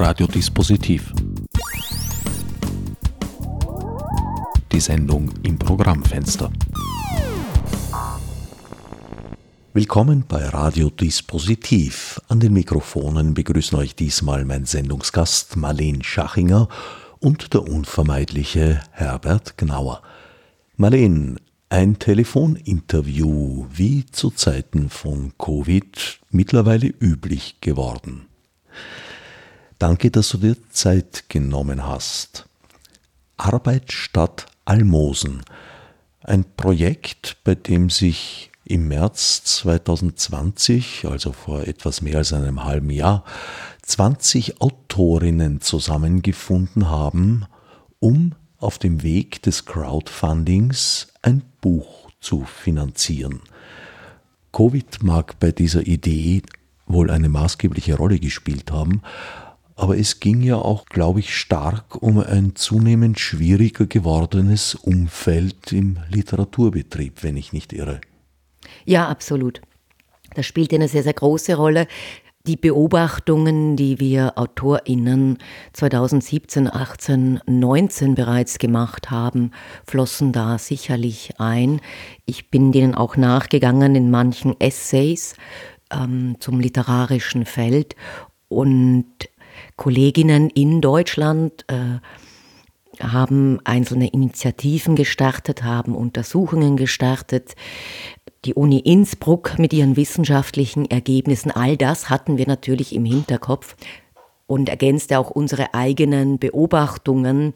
Radiodispositiv. Die Sendung im Programmfenster. Willkommen bei Radiodispositiv. An den Mikrofonen begrüßen euch diesmal mein Sendungsgast Marleen Schachinger und der unvermeidliche Herbert Gnauer. Marleen, ein Telefoninterview wie zu Zeiten von Covid mittlerweile üblich geworden. Danke, dass du dir Zeit genommen hast. Arbeit statt Almosen. Ein Projekt, bei dem sich im März 2020, also vor etwas mehr als einem halben Jahr, 20 Autorinnen zusammengefunden haben, um auf dem Weg des Crowdfundings ein Buch zu finanzieren. Covid mag bei dieser Idee wohl eine maßgebliche Rolle gespielt haben, aber es ging ja auch, glaube ich, stark um ein zunehmend schwieriger gewordenes Umfeld im Literaturbetrieb, wenn ich nicht irre. Ja, absolut. Das spielt eine sehr, sehr große Rolle. Die Beobachtungen, die wir AutorInnen 2017, 18, 19 bereits gemacht haben, flossen da sicherlich ein. Ich bin denen auch nachgegangen in manchen Essays ähm, zum literarischen Feld und Kolleginnen in Deutschland äh, haben einzelne Initiativen gestartet, haben Untersuchungen gestartet, die Uni Innsbruck mit ihren wissenschaftlichen Ergebnissen, all das hatten wir natürlich im Hinterkopf und ergänzte auch unsere eigenen Beobachtungen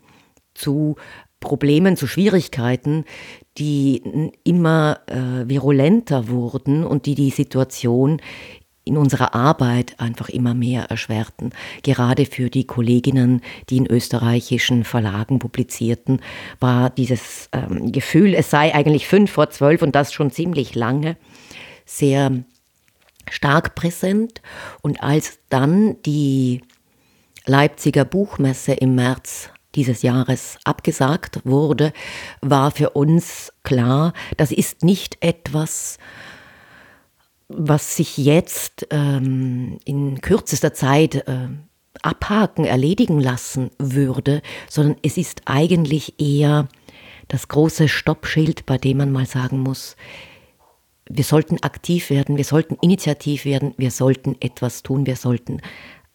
zu Problemen, zu Schwierigkeiten, die immer äh, virulenter wurden und die die Situation in unserer Arbeit einfach immer mehr erschwerten. Gerade für die Kolleginnen, die in österreichischen Verlagen publizierten, war dieses ähm, Gefühl, es sei eigentlich fünf vor zwölf und das schon ziemlich lange, sehr stark präsent. Und als dann die Leipziger Buchmesse im März dieses Jahres abgesagt wurde, war für uns klar, das ist nicht etwas, was sich jetzt ähm, in kürzester Zeit äh, abhaken, erledigen lassen würde, sondern es ist eigentlich eher das große Stoppschild, bei dem man mal sagen muss, wir sollten aktiv werden, wir sollten initiativ werden, wir sollten etwas tun, wir sollten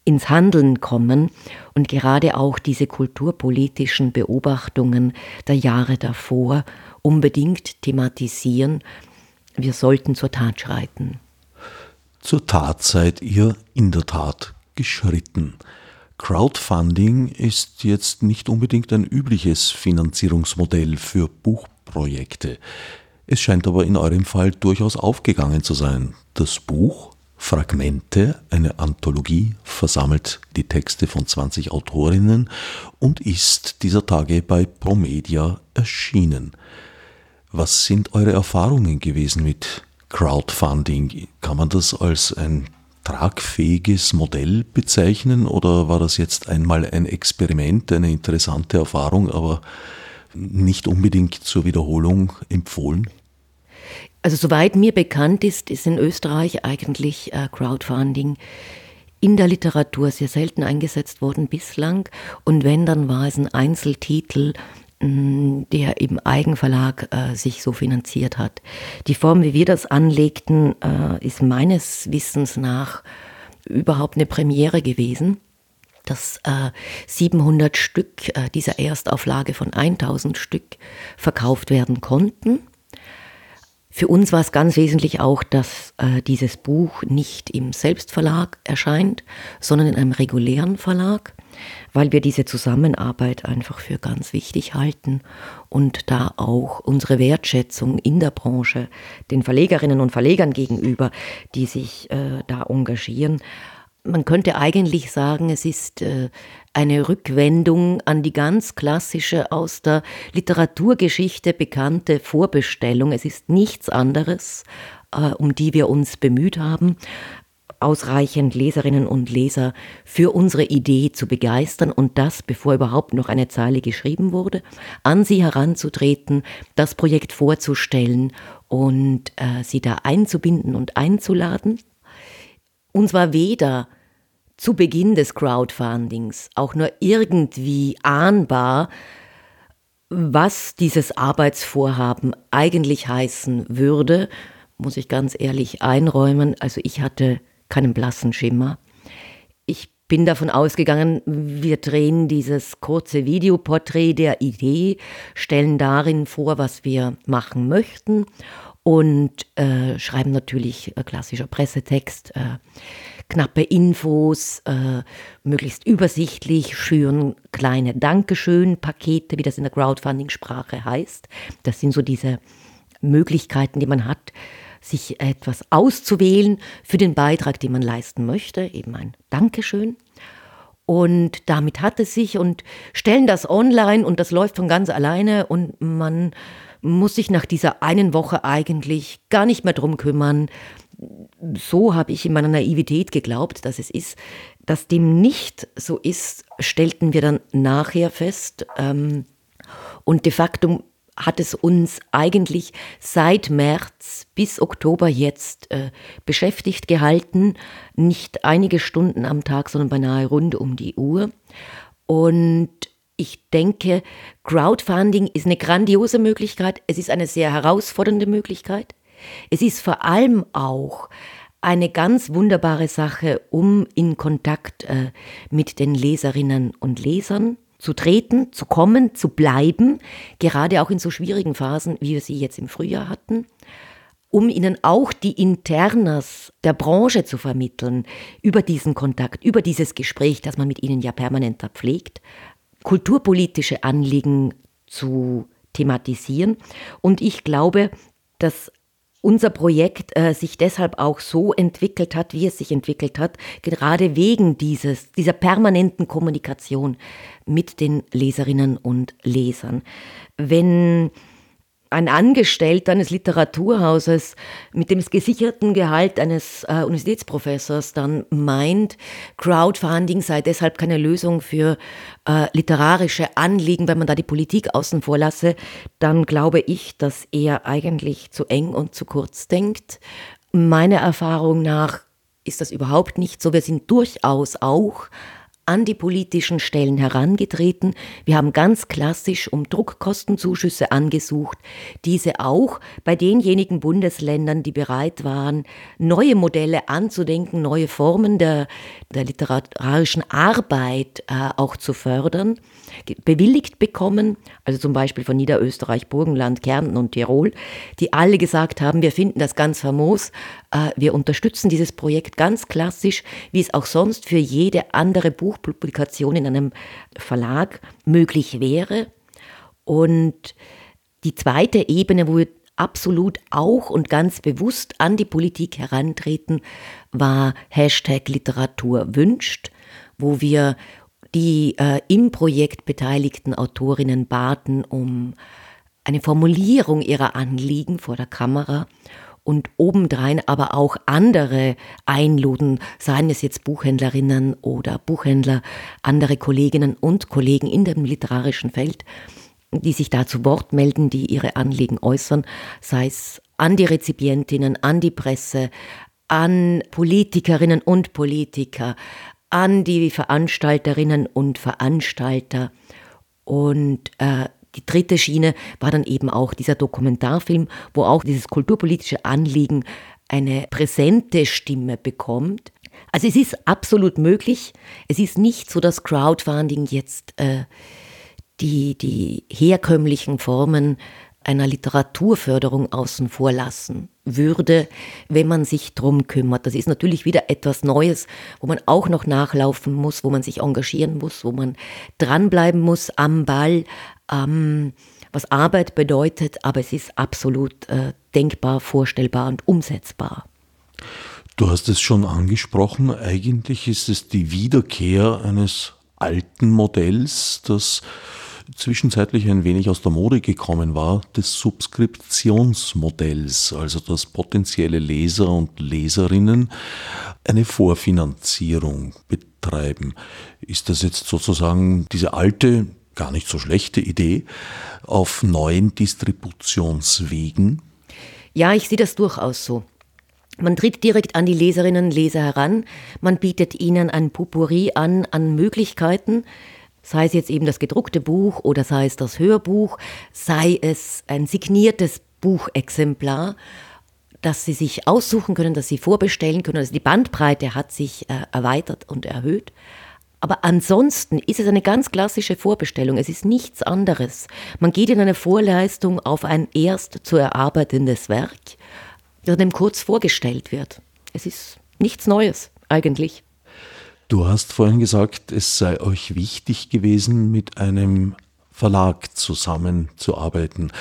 ins Handeln kommen und gerade auch diese kulturpolitischen Beobachtungen der Jahre davor unbedingt thematisieren. Wir sollten zur Tat schreiten. Zur Tat seid ihr in der Tat geschritten. Crowdfunding ist jetzt nicht unbedingt ein übliches Finanzierungsmodell für Buchprojekte. Es scheint aber in eurem Fall durchaus aufgegangen zu sein. Das Buch Fragmente, eine Anthologie, versammelt die Texte von 20 Autorinnen und ist dieser Tage bei Promedia erschienen. Was sind eure Erfahrungen gewesen mit Crowdfunding, kann man das als ein tragfähiges Modell bezeichnen oder war das jetzt einmal ein Experiment, eine interessante Erfahrung, aber nicht unbedingt zur Wiederholung empfohlen? Also soweit mir bekannt ist, ist in Österreich eigentlich äh, Crowdfunding in der Literatur sehr selten eingesetzt worden bislang. Und wenn, dann war es ein Einzeltitel, der im Eigenverlag äh, sich so finanziert hat. Die Form, wie wir das anlegten, äh, ist meines Wissens nach überhaupt eine Premiere gewesen dass äh, 700 Stück äh, dieser Erstauflage von 1000 Stück verkauft werden konnten. Für uns war es ganz wesentlich auch, dass äh, dieses Buch nicht im Selbstverlag erscheint, sondern in einem regulären Verlag weil wir diese Zusammenarbeit einfach für ganz wichtig halten und da auch unsere Wertschätzung in der Branche den Verlegerinnen und Verlegern gegenüber, die sich äh, da engagieren, man könnte eigentlich sagen, es ist äh, eine Rückwendung an die ganz klassische aus der Literaturgeschichte bekannte Vorbestellung. Es ist nichts anderes, äh, um die wir uns bemüht haben ausreichend Leserinnen und Leser für unsere Idee zu begeistern und das, bevor überhaupt noch eine Zeile geschrieben wurde, an sie heranzutreten, das Projekt vorzustellen und äh, sie da einzubinden und einzuladen. Uns war weder zu Beginn des Crowdfundings auch nur irgendwie ahnbar, was dieses Arbeitsvorhaben eigentlich heißen würde, muss ich ganz ehrlich einräumen. Also ich hatte keinen blassen Schimmer. Ich bin davon ausgegangen, wir drehen dieses kurze Videoporträt der Idee, stellen darin vor, was wir machen möchten und äh, schreiben natürlich äh, klassischer Pressetext, äh, knappe Infos, äh, möglichst übersichtlich, schüren kleine Dankeschön-Pakete, wie das in der Crowdfunding-Sprache heißt. Das sind so diese Möglichkeiten, die man hat, sich etwas auszuwählen für den Beitrag, den man leisten möchte, eben ein Dankeschön. Und damit hat es sich und stellen das online und das läuft von ganz alleine und man muss sich nach dieser einen Woche eigentlich gar nicht mehr drum kümmern. So habe ich in meiner Naivität geglaubt, dass es ist. Dass dem nicht so ist, stellten wir dann nachher fest. Ähm, und de facto hat es uns eigentlich seit März bis Oktober jetzt äh, beschäftigt gehalten. Nicht einige Stunden am Tag, sondern beinahe rund um die Uhr. Und ich denke, Crowdfunding ist eine grandiose Möglichkeit. Es ist eine sehr herausfordernde Möglichkeit. Es ist vor allem auch eine ganz wunderbare Sache, um in Kontakt äh, mit den Leserinnen und Lesern zu treten, zu kommen, zu bleiben, gerade auch in so schwierigen Phasen, wie wir sie jetzt im Frühjahr hatten, um ihnen auch die Internas der Branche zu vermitteln, über diesen Kontakt, über dieses Gespräch, das man mit ihnen ja permanent pflegt, kulturpolitische Anliegen zu thematisieren. Und ich glaube, dass unser Projekt äh, sich deshalb auch so entwickelt hat, wie es sich entwickelt hat, gerade wegen dieses, dieser permanenten Kommunikation mit den Leserinnen und Lesern. Wenn ein Angestellter eines Literaturhauses mit dem gesicherten Gehalt eines äh, Universitätsprofessors dann meint, Crowdfunding sei deshalb keine Lösung für äh, literarische Anliegen, wenn man da die Politik außen vor lasse, dann glaube ich, dass er eigentlich zu eng und zu kurz denkt. Meiner Erfahrung nach ist das überhaupt nicht so. Wir sind durchaus auch an die politischen Stellen herangetreten. Wir haben ganz klassisch um Druckkostenzuschüsse angesucht, diese auch bei denjenigen Bundesländern, die bereit waren, neue Modelle anzudenken, neue Formen der, der literarischen Arbeit äh, auch zu fördern bewilligt bekommen, also zum Beispiel von Niederösterreich, Burgenland, Kärnten und Tirol, die alle gesagt haben, wir finden das ganz famos, wir unterstützen dieses Projekt ganz klassisch, wie es auch sonst für jede andere Buchpublikation in einem Verlag möglich wäre. Und die zweite Ebene, wo wir absolut auch und ganz bewusst an die Politik herantreten, war Hashtag Literatur wünscht, wo wir die äh, im Projekt beteiligten Autorinnen baten um eine Formulierung ihrer Anliegen vor der Kamera und obendrein aber auch andere einluden, seien es jetzt Buchhändlerinnen oder Buchhändler, andere Kolleginnen und Kollegen in dem literarischen Feld, die sich da zu Wort melden, die ihre Anliegen äußern, sei es an die Rezipientinnen, an die Presse, an Politikerinnen und Politiker, an die Veranstalterinnen und Veranstalter. Und äh, die dritte Schiene war dann eben auch dieser Dokumentarfilm, wo auch dieses kulturpolitische Anliegen eine präsente Stimme bekommt. Also es ist absolut möglich. Es ist nicht so, dass Crowdfunding jetzt äh, die, die herkömmlichen Formen einer Literaturförderung außen vor lassen würde, wenn man sich drum kümmert. Das ist natürlich wieder etwas Neues, wo man auch noch nachlaufen muss, wo man sich engagieren muss, wo man dranbleiben muss am Ball, ähm, was Arbeit bedeutet, aber es ist absolut äh, denkbar, vorstellbar und umsetzbar. Du hast es schon angesprochen, eigentlich ist es die Wiederkehr eines alten Modells, das zwischenzeitlich ein wenig aus der Mode gekommen war, des Subskriptionsmodells, also dass potenzielle Leser und Leserinnen eine Vorfinanzierung betreiben. Ist das jetzt sozusagen diese alte, gar nicht so schlechte Idee auf neuen Distributionswegen? Ja, ich sehe das durchaus so. Man tritt direkt an die Leserinnen und Leser heran, man bietet ihnen ein Pupurri an an Möglichkeiten, sei es jetzt eben das gedruckte Buch oder sei es das Hörbuch, sei es ein signiertes Buchexemplar, das sie sich aussuchen können, das sie vorbestellen können. Also die Bandbreite hat sich äh, erweitert und erhöht. Aber ansonsten ist es eine ganz klassische Vorbestellung. Es ist nichts anderes. Man geht in eine Vorleistung auf ein erst zu erarbeitendes Werk das dem kurz vorgestellt wird. Es ist nichts Neues eigentlich. Du hast vorhin gesagt, es sei euch wichtig gewesen, mit einem Verlag zusammenzuarbeiten.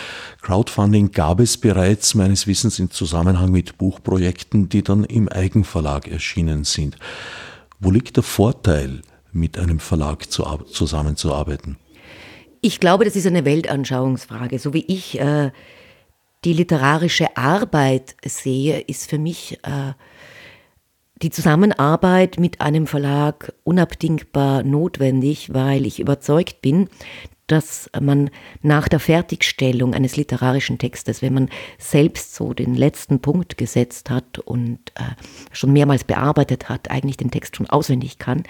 Crowdfunding gab es bereits meines Wissens im Zusammenhang mit Buchprojekten, die dann im Eigenverlag erschienen sind. Wo liegt der Vorteil, mit einem Verlag zu, zusammenzuarbeiten? Ich glaube, das ist eine Weltanschauungsfrage. So wie ich äh, die literarische Arbeit sehe, ist für mich äh, die Zusammenarbeit mit einem Verlag unabdingbar notwendig, weil ich überzeugt bin, dass man nach der Fertigstellung eines literarischen Textes, wenn man selbst so den letzten Punkt gesetzt hat und äh, schon mehrmals bearbeitet hat, eigentlich den Text schon auswendig kann,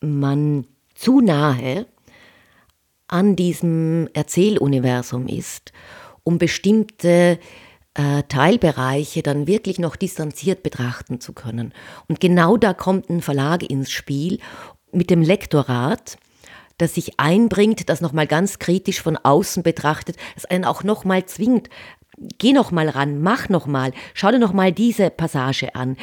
man zu nahe an diesem Erzähluniversum ist um bestimmte äh, Teilbereiche dann wirklich noch distanziert betrachten zu können. Und genau da kommt ein Verlag ins Spiel mit dem Lektorat, das sich einbringt, das nochmal ganz kritisch von außen betrachtet, das einen auch nochmal zwingt, geh noch mal ran, mach noch mal, schau dir noch mal diese Passage an.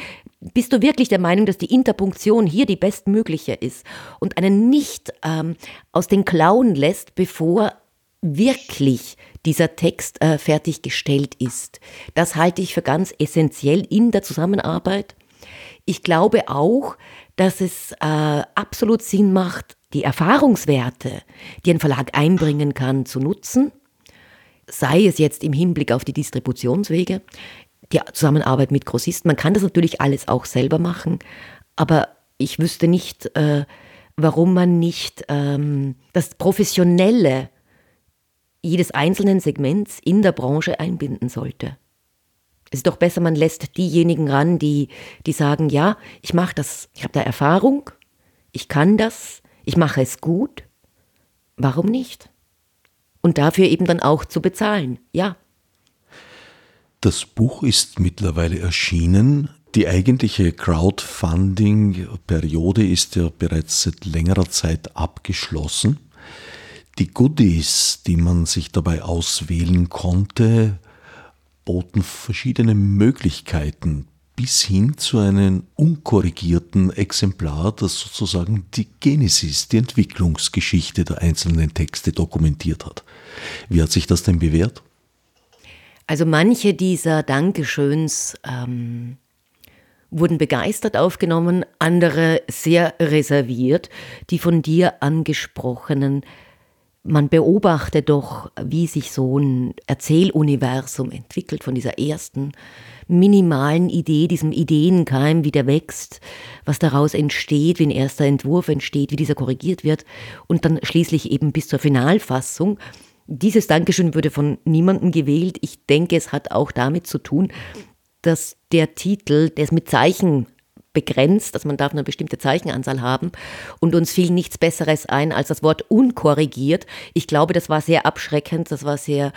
Bist du wirklich der Meinung, dass die Interpunktion hier die bestmögliche ist und einen nicht ähm, aus den Klauen lässt, bevor wirklich dieser Text äh, fertiggestellt ist. Das halte ich für ganz essentiell in der Zusammenarbeit. Ich glaube auch, dass es äh, absolut Sinn macht, die Erfahrungswerte, die ein Verlag einbringen kann, zu nutzen, sei es jetzt im Hinblick auf die Distributionswege, die Zusammenarbeit mit Grossisten. Man kann das natürlich alles auch selber machen, aber ich wüsste nicht, äh, warum man nicht ähm, das Professionelle jedes einzelnen Segments in der Branche einbinden sollte. Es ist doch besser, man lässt diejenigen ran, die, die sagen, ja, ich mache das, ich habe da Erfahrung, ich kann das, ich mache es gut. Warum nicht? Und dafür eben dann auch zu bezahlen, ja. Das Buch ist mittlerweile erschienen. Die eigentliche Crowdfunding-Periode ist ja bereits seit längerer Zeit abgeschlossen. Die Goodies, die man sich dabei auswählen konnte, boten verschiedene Möglichkeiten bis hin zu einem unkorrigierten Exemplar, das sozusagen die Genesis, die Entwicklungsgeschichte der einzelnen Texte dokumentiert hat. Wie hat sich das denn bewährt? Also manche dieser Dankeschöns ähm, wurden begeistert aufgenommen, andere sehr reserviert. Die von dir angesprochenen man beobachtet doch, wie sich so ein Erzähluniversum entwickelt von dieser ersten minimalen Idee, diesem Ideenkeim, wie der wächst, was daraus entsteht, wie ein erster Entwurf entsteht, wie dieser korrigiert wird und dann schließlich eben bis zur Finalfassung. Dieses Dankeschön würde von niemandem gewählt. Ich denke, es hat auch damit zu tun, dass der Titel, der ist mit Zeichen begrenzt, dass man darf eine bestimmte Zeichenanzahl haben. Und uns fiel nichts Besseres ein als das Wort unkorrigiert. Ich glaube, das war sehr abschreckend, das war sehr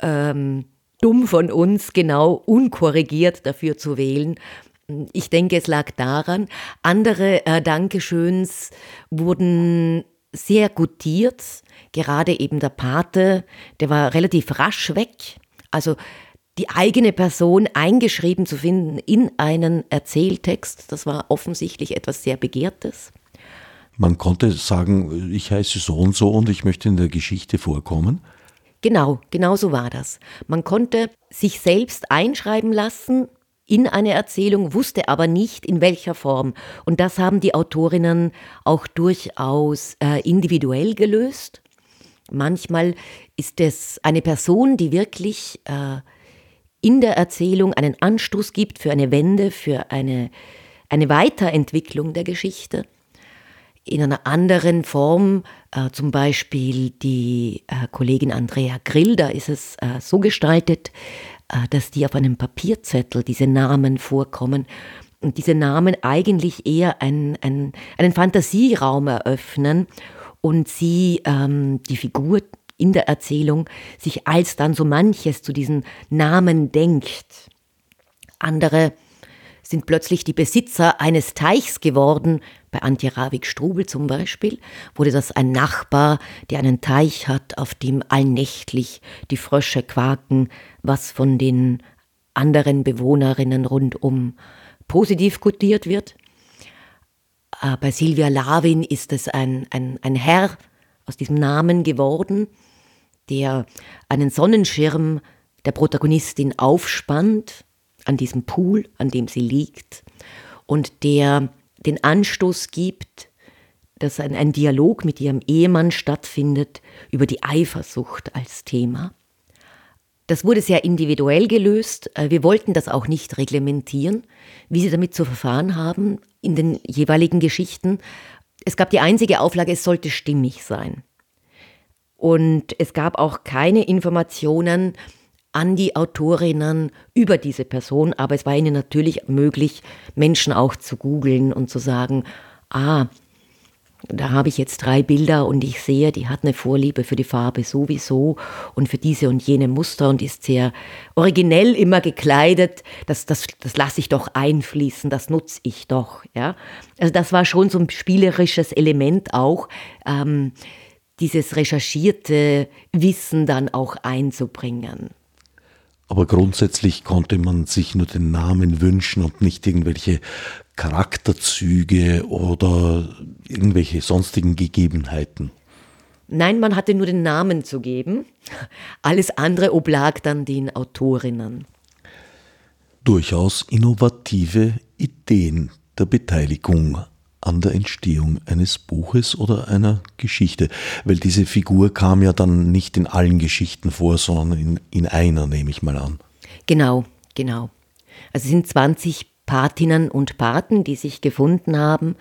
ähm, dumm von uns, genau unkorrigiert dafür zu wählen. Ich denke, es lag daran. Andere äh, Dankeschöns wurden sehr gutiert. Gerade eben der Pate, der war relativ rasch weg. Also die eigene Person eingeschrieben zu finden in einen Erzähltext, das war offensichtlich etwas sehr Begehrtes. Man konnte sagen, ich heiße so und so und ich möchte in der Geschichte vorkommen. Genau, genau so war das. Man konnte sich selbst einschreiben lassen in eine Erzählung, wusste aber nicht in welcher Form. Und das haben die Autorinnen auch durchaus äh, individuell gelöst. Manchmal ist es eine Person, die wirklich äh, in der Erzählung einen Anstoß gibt für eine Wende, für eine, eine Weiterentwicklung der Geschichte. In einer anderen Form, äh, zum Beispiel die äh, Kollegin Andrea Grill, da ist es äh, so gestaltet, äh, dass die auf einem Papierzettel, diese Namen vorkommen und diese Namen eigentlich eher ein, ein, einen Fantasieraum eröffnen und sie, ähm, die Figur in der Erzählung, sich als dann so manches zu diesen Namen denkt. Andere sind plötzlich die Besitzer eines Teichs geworden. Bei Antje Ravik-Strubel zum Beispiel wurde das ein Nachbar, der einen Teich hat, auf dem allnächtlich die Frösche quaken, was von den anderen Bewohnerinnen rundum positiv kodiert wird. Bei Silvia Lavin ist es ein, ein, ein Herr aus diesem Namen geworden, der einen Sonnenschirm der Protagonistin aufspannt an diesem Pool, an dem sie liegt und der den Anstoß gibt, dass ein, ein Dialog mit ihrem Ehemann stattfindet über die Eifersucht als Thema. Das wurde sehr individuell gelöst. Äh, wir wollten das auch nicht reglementieren, wie sie damit zu verfahren haben in den jeweiligen Geschichten. Es gab die einzige Auflage, es sollte stimmig sein. Und es gab auch keine Informationen, an die Autorinnen über diese Person, aber es war ihnen natürlich möglich, Menschen auch zu googeln und zu sagen, ah, da habe ich jetzt drei Bilder und ich sehe, die hat eine Vorliebe für die Farbe sowieso und für diese und jene Muster und ist sehr originell immer gekleidet. Das, das, das lasse ich doch einfließen, das nutze ich doch. Ja? Also das war schon so ein spielerisches Element auch, ähm, dieses recherchierte Wissen dann auch einzubringen. Aber grundsätzlich konnte man sich nur den Namen wünschen und nicht irgendwelche Charakterzüge oder irgendwelche sonstigen Gegebenheiten. Nein, man hatte nur den Namen zu geben. Alles andere oblag dann den Autorinnen. Durchaus innovative Ideen der Beteiligung an der Entstehung eines Buches oder einer Geschichte? Weil diese Figur kam ja dann nicht in allen Geschichten vor, sondern in, in einer, nehme ich mal an. Genau, genau. Also es sind 20 Patinnen und Paten, die sich gefunden haben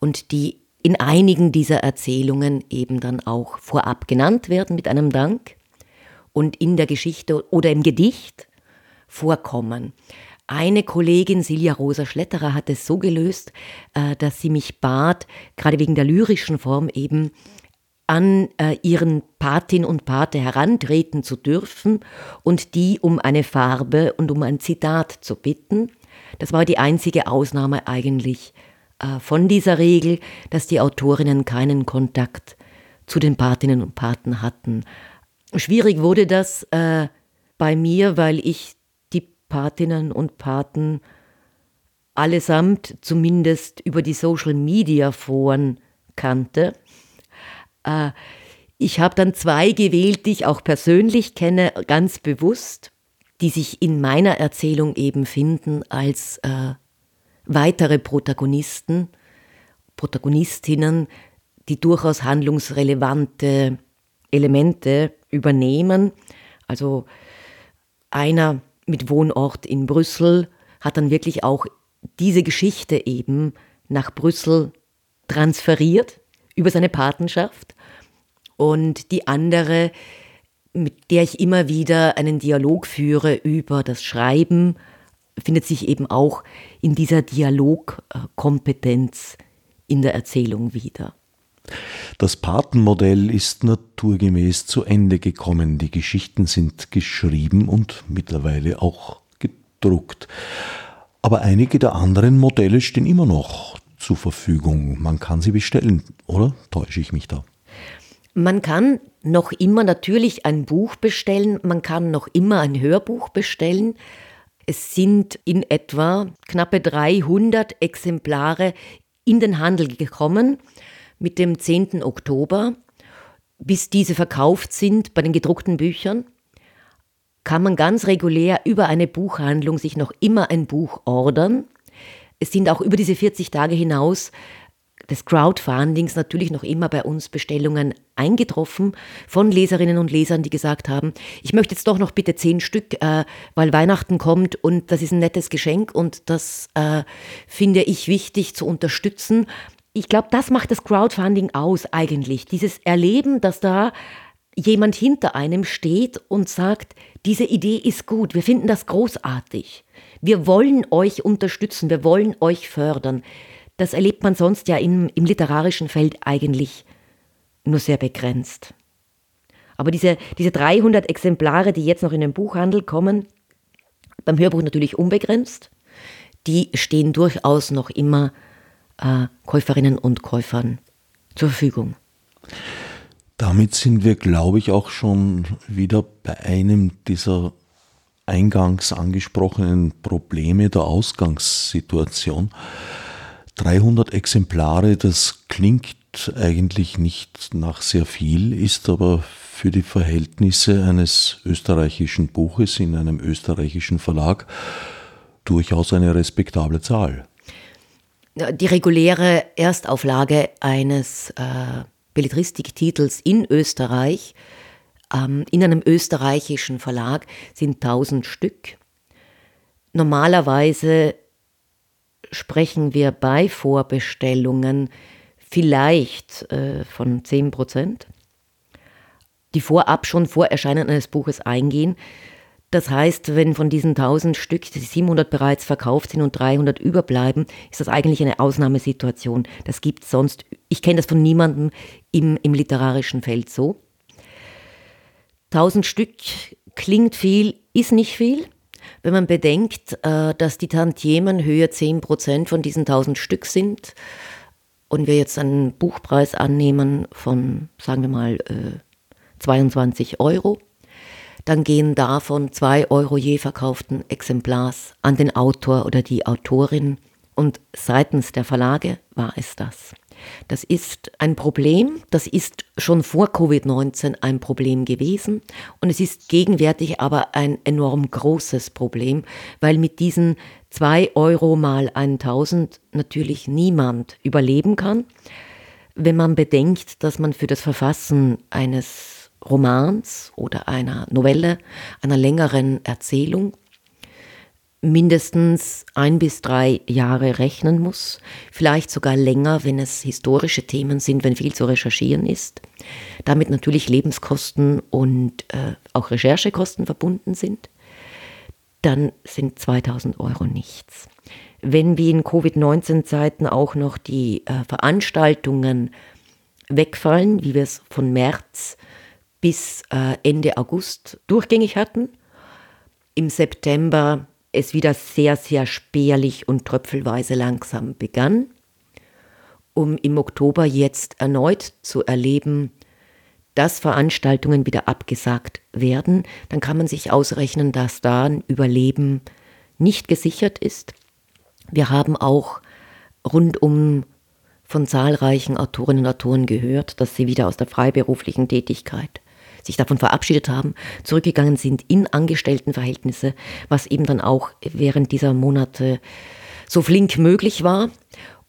und die in einigen dieser Erzählungen eben dann auch vorab genannt werden mit einem Dank und in der Geschichte oder im Gedicht vorkommen. Eine Kollegin, Silja Rosa Schletterer, hat es so gelöst, äh, dass sie mich bat, gerade wegen der lyrischen Form eben an äh, ihren Patin und Pate herantreten zu dürfen und die um eine Farbe und um ein Zitat zu bitten. Das war die einzige Ausnahme eigentlich äh, von dieser Regel, dass die Autorinnen keinen Kontakt zu den Patinnen und Paten hatten. Schwierig wurde das bei mir, weil ich Patinnen und Paten allesamt zumindest über die Social-Media-Foren kannte. Äh, ich habe dann zwei gewählt, die ich auch persönlich kenne, ganz bewusst, die sich in meiner Erzählung eben finden als äh, weitere Protagonisten, Protagonistinnen, die durchaus handlungsrelevante Elemente übernehmen. Also einer mit Wohnort in Brüssel, hat dann wirklich auch diese Geschichte eben nach Brüssel transferiert über seine Patenschaft. Und die andere, mit der ich immer wieder einen Dialog führe über das Schreiben, findet sich eben auch in dieser Dialogkompetenz in der Erzählung wieder. Das Patenmodell ist naturgemäß zu Ende gekommen. Die Geschichten sind geschrieben und mittlerweile auch gedruckt. Aber einige der anderen Modelle stehen immer noch zur Verfügung. Man kann sie bestellen, oder täusche ich mich da? Man kann noch immer natürlich ein Buch bestellen, man kann noch immer ein Hörbuch bestellen. Es sind in etwa knappe 300 Exemplare in den Handel gekommen mit dem 10. Oktober, bis diese verkauft sind bei den gedruckten Büchern, kann man ganz regulär über eine Buchhandlung sich noch immer ein Buch ordern. Es sind auch über diese 40 Tage hinaus des Crowdfundings natürlich noch immer bei uns Bestellungen eingetroffen von Leserinnen und Lesern, die gesagt haben, ich möchte jetzt doch noch bitte zehn Stück, äh, weil Weihnachten kommt und das ist ein nettes Geschenk und das äh, finde ich wichtig zu unterstützen ich glaube, das macht das Crowdfunding aus eigentlich. Dieses Erleben, dass da jemand hinter einem steht und sagt, diese Idee ist gut, wir finden das großartig. Wir wollen euch unterstützen, wir wollen euch fördern. Das erlebt man sonst ja im, im literarischen Feld eigentlich nur sehr begrenzt. Aber diese, diese 300 Exemplare, die jetzt noch in den Buchhandel kommen, beim Hörbuch natürlich unbegrenzt, die stehen durchaus noch immer äh, Käuferinnen und Käufern zur Verfügung. Damit sind wir, glaube ich, auch schon wieder bei einem dieser eingangs angesprochenen Probleme der Ausgangssituation. 300 Exemplare, das klingt eigentlich nicht nach sehr viel, ist aber für die Verhältnisse eines österreichischen Buches in einem österreichischen Verlag durchaus eine respektable Zahl. Die reguläre Erstauflage eines äh, Belletristiktitels in Österreich, ähm, in einem österreichischen Verlag, sind 1000 Stück. Normalerweise sprechen wir bei Vorbestellungen vielleicht äh, von 10 Prozent, die vorab schon vor Erscheinen eines Buches eingehen. Das heißt, wenn von diesen 1000 Stück die 700 bereits verkauft sind und 300 überbleiben, ist das eigentlich eine Ausnahmesituation. Das gibt sonst, ich kenne das von niemandem im, im literarischen Feld so. 1000 Stück klingt viel, ist nicht viel. Wenn man bedenkt, äh, dass die Tantiemenhöhe 10% von diesen 1000 Stück sind und wir jetzt einen Buchpreis annehmen von, sagen wir mal, 22 äh, Euro, dann gehen davon 2 Euro je verkauften Exemplars an den Autor oder die Autorin und seitens der Verlage war es das. Das ist ein Problem, das ist schon vor Covid-19 ein Problem gewesen und es ist gegenwärtig aber ein enorm großes Problem, weil mit diesen 2 Euro mal 1000 natürlich niemand überleben kann. Wenn man bedenkt, dass man für das Verfassen eines Romans oder einer Novelle, einer längeren Erzählung mindestens ein bis drei Jahre rechnen muss, vielleicht sogar länger, wenn es historische Themen sind, wenn viel zu recherchieren ist, damit natürlich Lebenskosten und äh, auch Recherchekosten verbunden sind, dann sind 2000 Euro nichts. Wenn wie in Covid-19-Zeiten auch noch die äh, Veranstaltungen wegfallen, wie wir es von März bis äh, Ende August durchgängig hatten, im September es wieder sehr, sehr spärlich und tröpfelweise langsam begann, um im Oktober jetzt erneut zu erleben, dass Veranstaltungen wieder abgesagt werden, dann kann man sich ausrechnen, dass da ein Überleben nicht gesichert ist. Wir haben auch rundum von zahlreichen Autorinnen und Autoren gehört, dass sie wieder aus der freiberuflichen Tätigkeit sich davon verabschiedet haben, zurückgegangen sind in Angestelltenverhältnisse, was eben dann auch während dieser Monate so flink möglich war,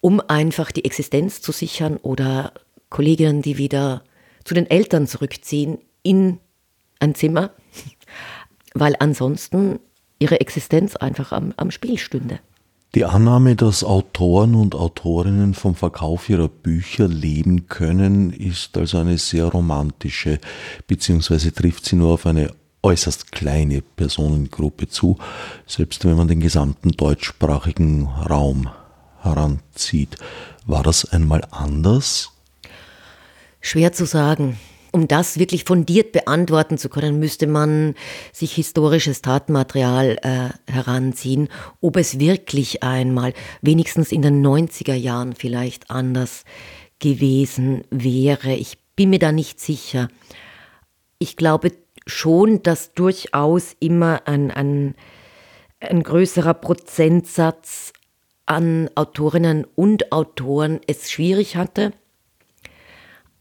um einfach die Existenz zu sichern oder Kolleginnen, die wieder zu den Eltern zurückziehen in ein Zimmer, weil ansonsten ihre Existenz einfach am, am Spiel stünde. Die Annahme, dass Autoren und Autorinnen vom Verkauf ihrer Bücher leben können, ist also eine sehr romantische, beziehungsweise trifft sie nur auf eine äußerst kleine Personengruppe zu, selbst wenn man den gesamten deutschsprachigen Raum heranzieht. War das einmal anders? Schwer zu sagen um das wirklich fundiert beantworten zu können, müsste man sich historisches Datenmaterial äh, heranziehen, ob es wirklich einmal, wenigstens in den 90er Jahren vielleicht anders gewesen wäre. Ich bin mir da nicht sicher. Ich glaube schon, dass durchaus immer ein, ein, ein größerer Prozentsatz an Autorinnen und Autoren es schwierig hatte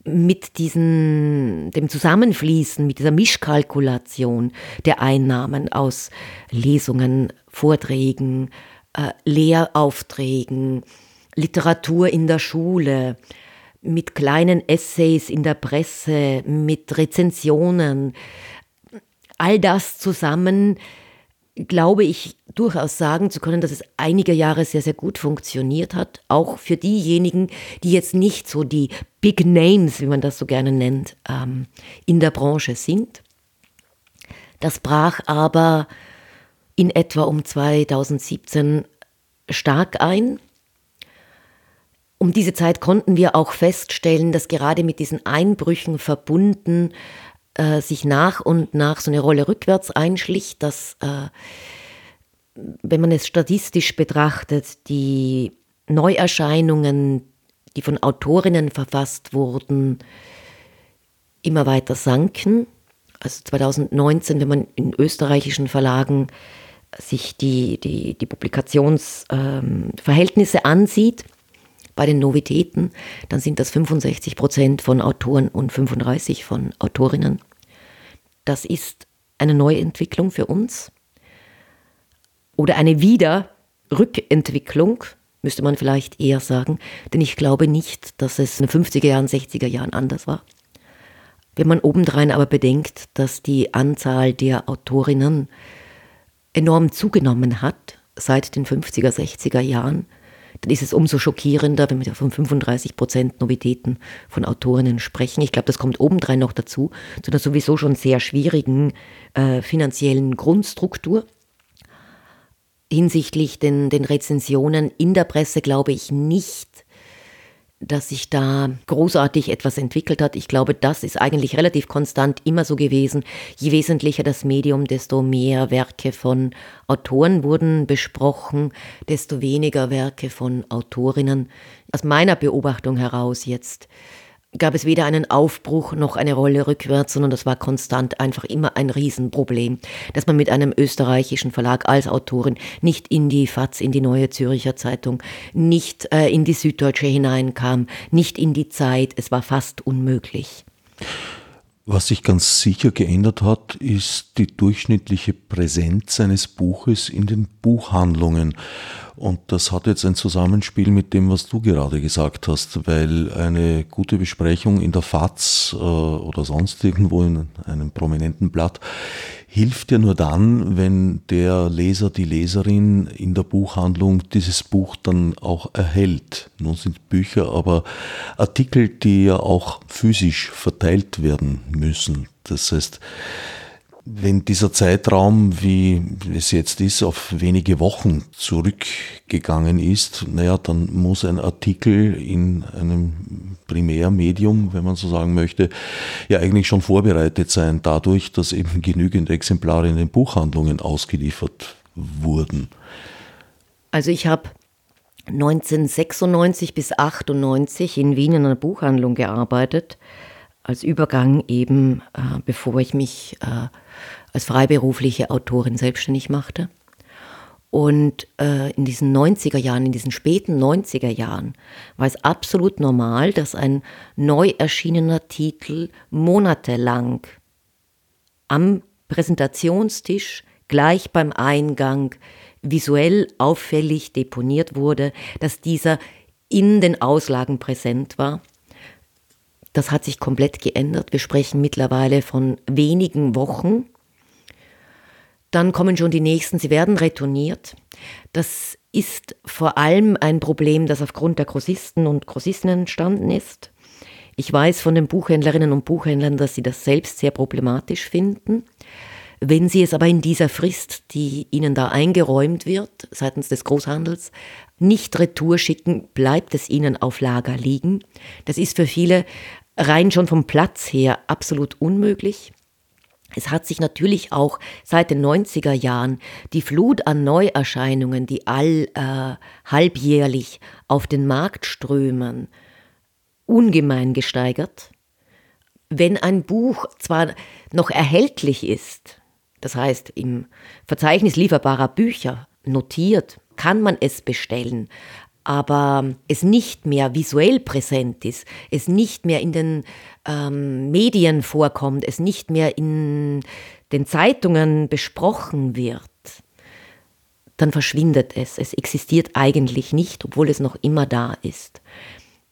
mit diesem, dem Zusammenfließen, mit dieser Mischkalkulation der Einnahmen aus Lesungen, Vorträgen, äh, Lehraufträgen, Literatur in der Schule, mit kleinen Essays in der Presse, mit Rezensionen, all das zusammen glaube ich durchaus sagen zu können, dass es einige Jahre sehr, sehr gut funktioniert hat. Auch für diejenigen, die jetzt nicht so die Big Names, wie man das so gerne nennt, ähm, in der Branche sind. Das brach aber in etwa um 2017 stark ein. Um diese Zeit konnten wir auch feststellen, dass gerade mit diesen Einbrüchen verbunden äh, sich nach und nach so eine Rolle rückwärts einschlich, dass, äh, wenn man es statistisch betrachtet, die Neuerscheinungen, die von Autorinnen verfasst wurden, immer weiter sanken. Also 2019, wenn man in österreichischen Verlagen sich die, die, die Publikationsverhältnisse ähm, ansieht, bei den Novitäten, dann sind das 65 Prozent von Autoren und 35 von Autorinnen. Das ist eine Neuentwicklung für uns oder eine Wiederrückentwicklung, müsste man vielleicht eher sagen, denn ich glaube nicht, dass es in den 50er Jahren, 60er Jahren anders war. Wenn man obendrein aber bedenkt, dass die Anzahl der Autorinnen enorm zugenommen hat seit den 50er, 60er Jahren, dann ist es umso schockierender, wenn wir von 35 Prozent Novitäten von Autorinnen sprechen. Ich glaube, das kommt obendrein noch dazu, zu einer sowieso schon sehr schwierigen äh, finanziellen Grundstruktur. Hinsichtlich den, den Rezensionen in der Presse glaube ich nicht, dass sich da großartig etwas entwickelt hat. Ich glaube, das ist eigentlich relativ konstant immer so gewesen. Je wesentlicher das Medium, desto mehr Werke von Autoren wurden besprochen, desto weniger Werke von Autorinnen. Aus meiner Beobachtung heraus jetzt gab es weder einen Aufbruch noch eine Rolle rückwärts, sondern das war konstant einfach immer ein Riesenproblem, dass man mit einem österreichischen Verlag als Autorin nicht in die FAZ, in die Neue Züricher Zeitung, nicht äh, in die Süddeutsche hineinkam, nicht in die Zeit. Es war fast unmöglich. Was sich ganz sicher geändert hat, ist die durchschnittliche Präsenz eines Buches in den Buchhandlungen. Und das hat jetzt ein Zusammenspiel mit dem, was du gerade gesagt hast, weil eine gute Besprechung in der FAZ äh, oder sonst irgendwo in einem prominenten Blatt hilft ja nur dann, wenn der Leser, die Leserin in der Buchhandlung dieses Buch dann auch erhält. Nun sind Bücher aber Artikel, die ja auch physisch verteilt werden müssen. Das heißt, wenn dieser Zeitraum, wie es jetzt ist, auf wenige Wochen zurückgegangen ist, naja, dann muss ein Artikel in einem Primärmedium, wenn man so sagen möchte, ja eigentlich schon vorbereitet sein, dadurch, dass eben genügend Exemplare in den Buchhandlungen ausgeliefert wurden. Also ich habe 1996 bis 98 in Wien in einer Buchhandlung gearbeitet, als Übergang eben, äh, bevor ich mich äh, als freiberufliche Autorin selbstständig machte. Und äh, in diesen 90er Jahren, in diesen späten 90er Jahren, war es absolut normal, dass ein neu erschienener Titel monatelang am Präsentationstisch gleich beim Eingang visuell auffällig deponiert wurde, dass dieser in den Auslagen präsent war. Das hat sich komplett geändert. Wir sprechen mittlerweile von wenigen Wochen dann kommen schon die nächsten, sie werden retourniert. Das ist vor allem ein Problem, das aufgrund der Grossisten und Grossistinnen entstanden ist. Ich weiß von den Buchhändlerinnen und Buchhändlern, dass sie das selbst sehr problematisch finden. Wenn sie es aber in dieser Frist, die ihnen da eingeräumt wird, seitens des Großhandels, nicht retour schicken, bleibt es ihnen auf Lager liegen. Das ist für viele rein schon vom Platz her absolut unmöglich. Es hat sich natürlich auch seit den 90er Jahren die Flut an Neuerscheinungen, die all äh, halbjährlich auf den Markt strömen, ungemein gesteigert. Wenn ein Buch zwar noch erhältlich ist, das heißt im Verzeichnis lieferbarer Bücher notiert, kann man es bestellen, aber es nicht mehr visuell präsent ist, es nicht mehr in den ähm, Medien vorkommt, es nicht mehr in den Zeitungen besprochen wird, dann verschwindet es. Es existiert eigentlich nicht, obwohl es noch immer da ist.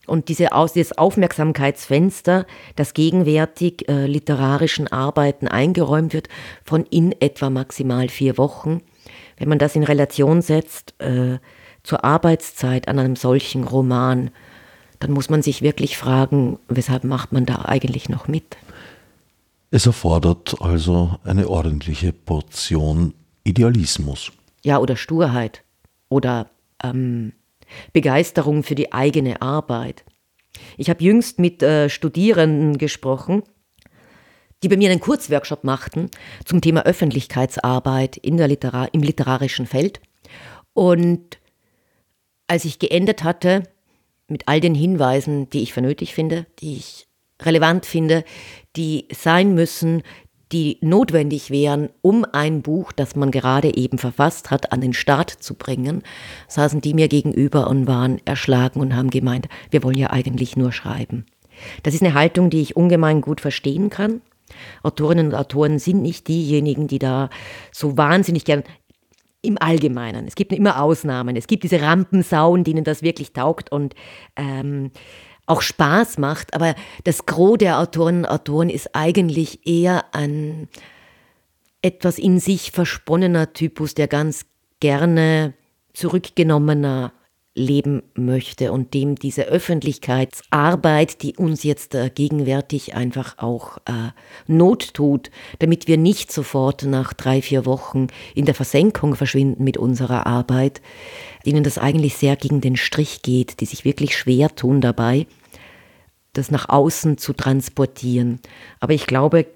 Und diese, dieses Aufmerksamkeitsfenster, das gegenwärtig äh, literarischen Arbeiten eingeräumt wird, von in etwa maximal vier Wochen, Wenn man das in Relation setzt äh, zur Arbeitszeit an einem solchen Roman, dann muss man sich wirklich fragen, weshalb macht man da eigentlich noch mit? Es erfordert also eine ordentliche Portion Idealismus. Ja, oder Sturheit oder ähm, Begeisterung für die eigene Arbeit. Ich habe jüngst mit äh, Studierenden gesprochen, die bei mir einen Kurzworkshop machten zum Thema Öffentlichkeitsarbeit in der Literar im literarischen Feld. Und als ich geendet hatte mit all den Hinweisen, die ich für nötig finde, die ich relevant finde, die sein müssen, die notwendig wären, um ein Buch, das man gerade eben verfasst hat, an den Start zu bringen, saßen die mir gegenüber und waren erschlagen und haben gemeint, wir wollen ja eigentlich nur schreiben. Das ist eine Haltung, die ich ungemein gut verstehen kann. Autorinnen und Autoren sind nicht diejenigen, die da so wahnsinnig gern im Allgemeinen. Es gibt immer Ausnahmen. Es gibt diese Rampensauen, denen das wirklich taugt und ähm, auch Spaß macht, aber das Gros der Autorinnen und Autoren ist eigentlich eher ein etwas in sich versponnener Typus, der ganz gerne zurückgenommener leben möchte und dem diese Öffentlichkeitsarbeit, die uns jetzt äh, gegenwärtig einfach auch äh, Not tut, damit wir nicht sofort nach drei, vier Wochen in der Versenkung verschwinden mit unserer Arbeit, denen das eigentlich sehr gegen den Strich geht, die sich wirklich schwer tun dabei, das nach außen zu transportieren. Aber ich glaube,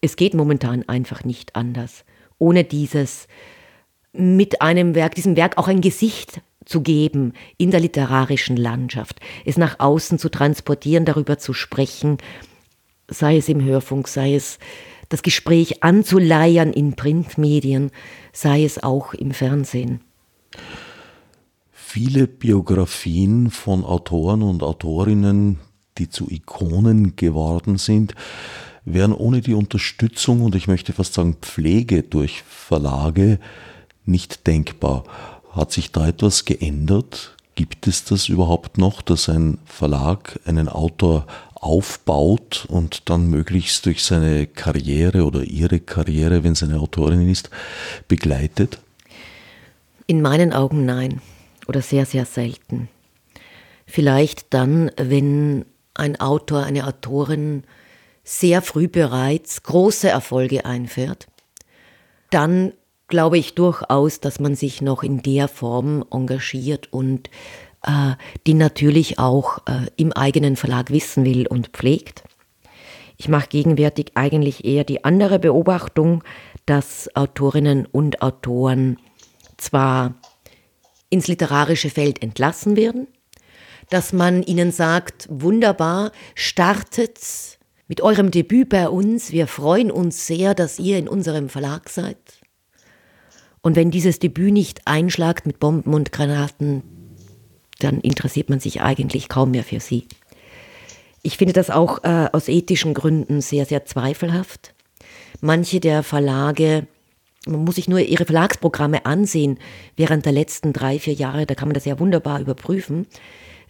es geht momentan einfach nicht anders. Ohne dieses mit einem Werk, diesem Werk auch ein Gesicht zu geben in der literarischen Landschaft, es nach außen zu transportieren, darüber zu sprechen, sei es im Hörfunk, sei es das Gespräch anzuleiern in Printmedien, sei es auch im Fernsehen. Viele Biografien von Autoren und Autorinnen, die zu Ikonen geworden sind, wären ohne die Unterstützung und ich möchte fast sagen Pflege durch Verlage nicht denkbar. Hat sich da etwas geändert? Gibt es das überhaupt noch, dass ein Verlag einen Autor aufbaut und dann möglichst durch seine Karriere oder ihre Karriere, wenn sie eine Autorin ist, begleitet? In meinen Augen nein oder sehr, sehr selten. Vielleicht dann, wenn ein Autor, eine Autorin sehr früh bereits große Erfolge einfährt, dann glaube ich durchaus, dass man sich noch in der Form engagiert und äh, die natürlich auch äh, im eigenen Verlag wissen will und pflegt. Ich mache gegenwärtig eigentlich eher die andere Beobachtung, dass Autorinnen und Autoren zwar ins literarische Feld entlassen werden, dass man ihnen sagt, wunderbar, startet mit eurem Debüt bei uns, wir freuen uns sehr, dass ihr in unserem Verlag seid. Und wenn dieses Debüt nicht einschlagt mit Bomben und Granaten, dann interessiert man sich eigentlich kaum mehr für sie. Ich finde das auch äh, aus ethischen Gründen sehr, sehr zweifelhaft. Manche der Verlage, man muss sich nur ihre Verlagsprogramme ansehen während der letzten drei, vier Jahre, da kann man das ja wunderbar überprüfen.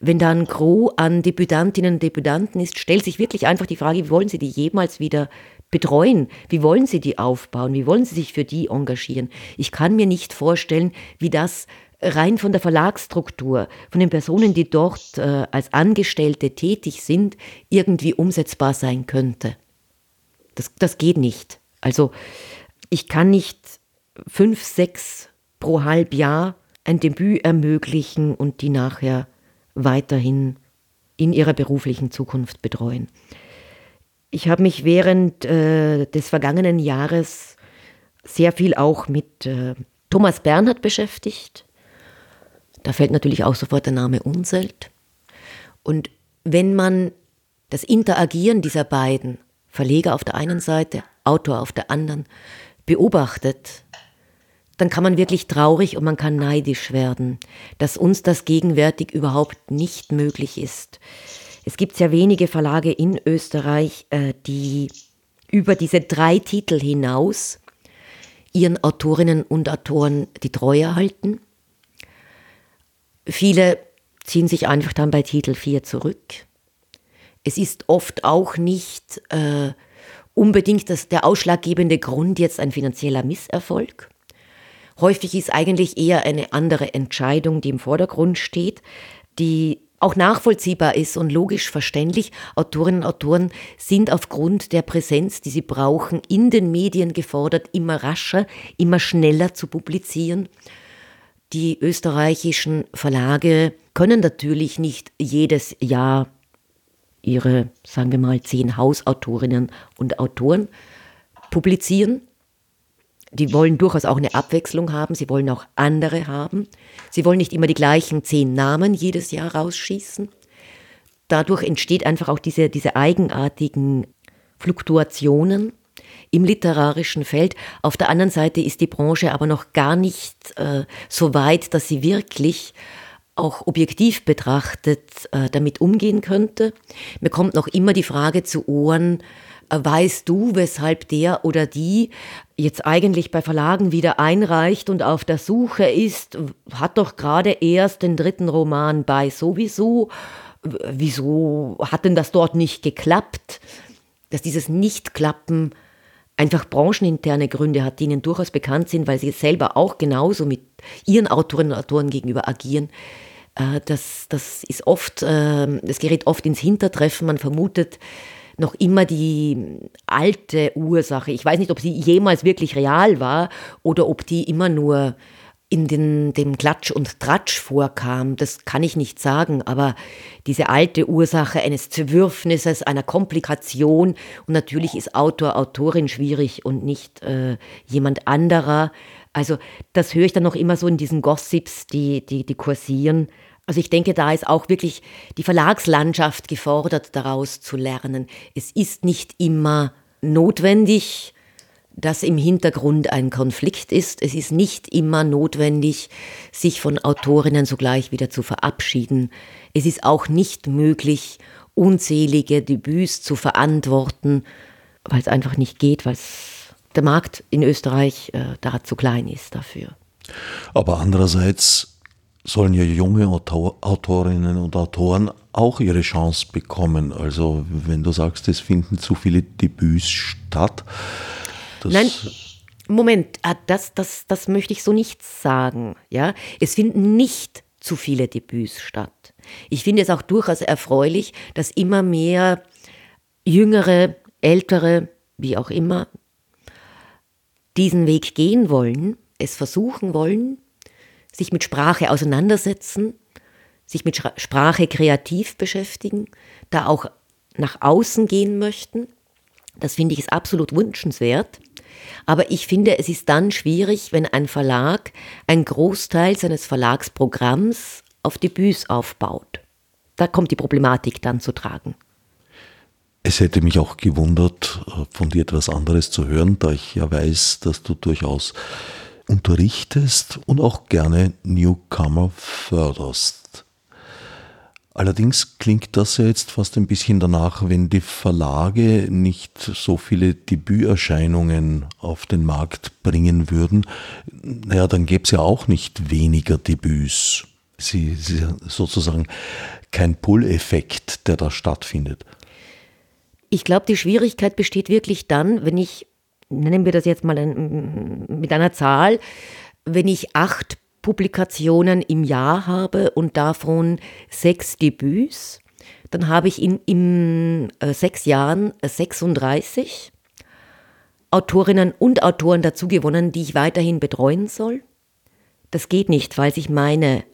Wenn da ein Gros an Debütantinnen und Debütanten ist, stellt sich wirklich einfach die Frage, wollen sie die jemals wieder betreuen? Wie wollen Sie die aufbauen? Wie wollen Sie sich für die engagieren? Ich kann mir nicht vorstellen, wie das rein von der Verlagsstruktur, von den Personen, die dort äh, als Angestellte tätig sind, irgendwie umsetzbar sein könnte. Das, das geht nicht. Also ich kann nicht fünf, sechs pro Halbjahr ein Debüt ermöglichen und die nachher weiterhin in ihrer beruflichen Zukunft betreuen. Ich habe mich während äh, des vergangenen Jahres sehr viel auch mit äh, Thomas Bernhard beschäftigt. Da fällt natürlich auch sofort der Name Unselt. Und wenn man das Interagieren dieser beiden, Verleger auf der einen Seite, Autor auf der anderen, beobachtet, dann kann man wirklich traurig und man kann neidisch werden, dass uns das gegenwärtig überhaupt nicht möglich ist. Es gibt sehr wenige Verlage in Österreich, äh, die über diese drei Titel hinaus ihren Autorinnen und Autoren die Treue halten. Viele ziehen sich einfach dann bei Titel 4 zurück. Es ist oft auch nicht äh, unbedingt das, der ausschlaggebende Grund jetzt ein finanzieller Misserfolg. Häufig ist eigentlich eher eine andere Entscheidung, die im Vordergrund steht, die auch nachvollziehbar ist und logisch verständlich. Autorinnen und Autoren sind aufgrund der Präsenz, die sie brauchen, in den Medien gefordert, immer rascher, immer schneller zu publizieren. Die österreichischen Verlage können natürlich nicht jedes Jahr ihre, sagen wir mal, zehn Hausautorinnen und Autoren publizieren. Die wollen durchaus auch eine Abwechslung haben, sie wollen auch andere haben. Sie wollen nicht immer die gleichen zehn Namen jedes Jahr rausschießen. Dadurch entsteht einfach auch diese, diese eigenartigen Fluktuationen im literarischen Feld. Auf der anderen Seite ist die Branche aber noch gar nicht äh, so weit, dass sie wirklich auch objektiv betrachtet äh, damit umgehen könnte. Mir kommt noch immer die Frage zu Ohren, äh, weißt du, weshalb der oder die jetzt eigentlich bei Verlagen wieder einreicht und auf der Suche ist, hat doch gerade erst den dritten Roman bei sowieso. Wieso hat denn das dort nicht geklappt? Dass dieses Nichtklappen einfach brancheninterne Gründe hat, die ihnen durchaus bekannt sind, weil sie selber auch genauso mit ihren Autorinnen und Autoren gegenüber agieren. Äh, das, das ist oft, äh, das gerät oft ins Hintertreffen. Man vermutet, noch immer die alte Ursache. Ich weiß nicht, ob sie jemals wirklich real war oder ob die immer nur in den, dem Klatsch und Tratsch vorkam, das kann ich nicht sagen, aber diese alte Ursache eines Zerwürfnisses, einer Komplikation und natürlich ist Autor, Autorin schwierig und nicht äh, jemand anderer. Also das höre ich dann noch immer so in diesen Gossips, die, die, die kursieren. Also ich denke, da ist auch wirklich die Verlagslandschaft gefordert, daraus zu lernen. Es ist nicht immer notwendig, dass im Hintergrund ein Konflikt ist. Es ist nicht immer notwendig, sich von Autorinnen sogleich wieder zu verabschieden. Es ist auch nicht möglich, unzählige Debüts zu verantworten, weil es einfach nicht geht, weil der Markt in Österreich äh, da zu klein ist dafür. Aber andererseits sollen ja junge Autor Autorinnen und Autoren auch ihre Chance bekommen. Also wenn du sagst, es finden zu viele Debüts statt. Nein, Moment, ah, das, das, das möchte ich so nicht sagen. Ja? Es finden nicht zu viele Debüts statt. Ich finde es auch durchaus erfreulich, dass immer mehr jüngere, ältere, wie auch immer, diesen Weg gehen wollen, es versuchen wollen sich mit Sprache auseinandersetzen, sich mit Sprache kreativ beschäftigen, da auch nach außen gehen möchten. Das finde ich ist absolut wünschenswert. Aber ich finde, es ist dann schwierig, wenn ein Verlag einen Großteil seines Verlagsprogramms auf Debüts aufbaut. Da kommt die Problematik dann zu tragen. Es hätte mich auch gewundert, äh, von dir etwas anderes zu hören, da ich ja weiß, dass du durchaus unterrichtest und auch gerne Newcomer förderst. Allerdings klingt das ja jetzt fast ein bisschen danach, wenn die Verlage nicht so viele Debüterscheinungen auf den Markt bringen würden, naja, dann gäbe es ja auch nicht weniger Debüts. Sie, sie sozusagen kein Pull-Effekt, der da stattfindet. Ich glaube, die Schwierigkeit besteht wirklich dann, wenn ich nennen wir das jetzt mal mit einer Zahl, wenn ich acht Publikationen im Jahr habe und davon sechs Debüts, dann habe ich in, in äh, sechs Jahren 36 Autorinnen und Autoren dazu gewonnen, die ich weiterhin betreuen soll. Das geht nicht, weil sich meine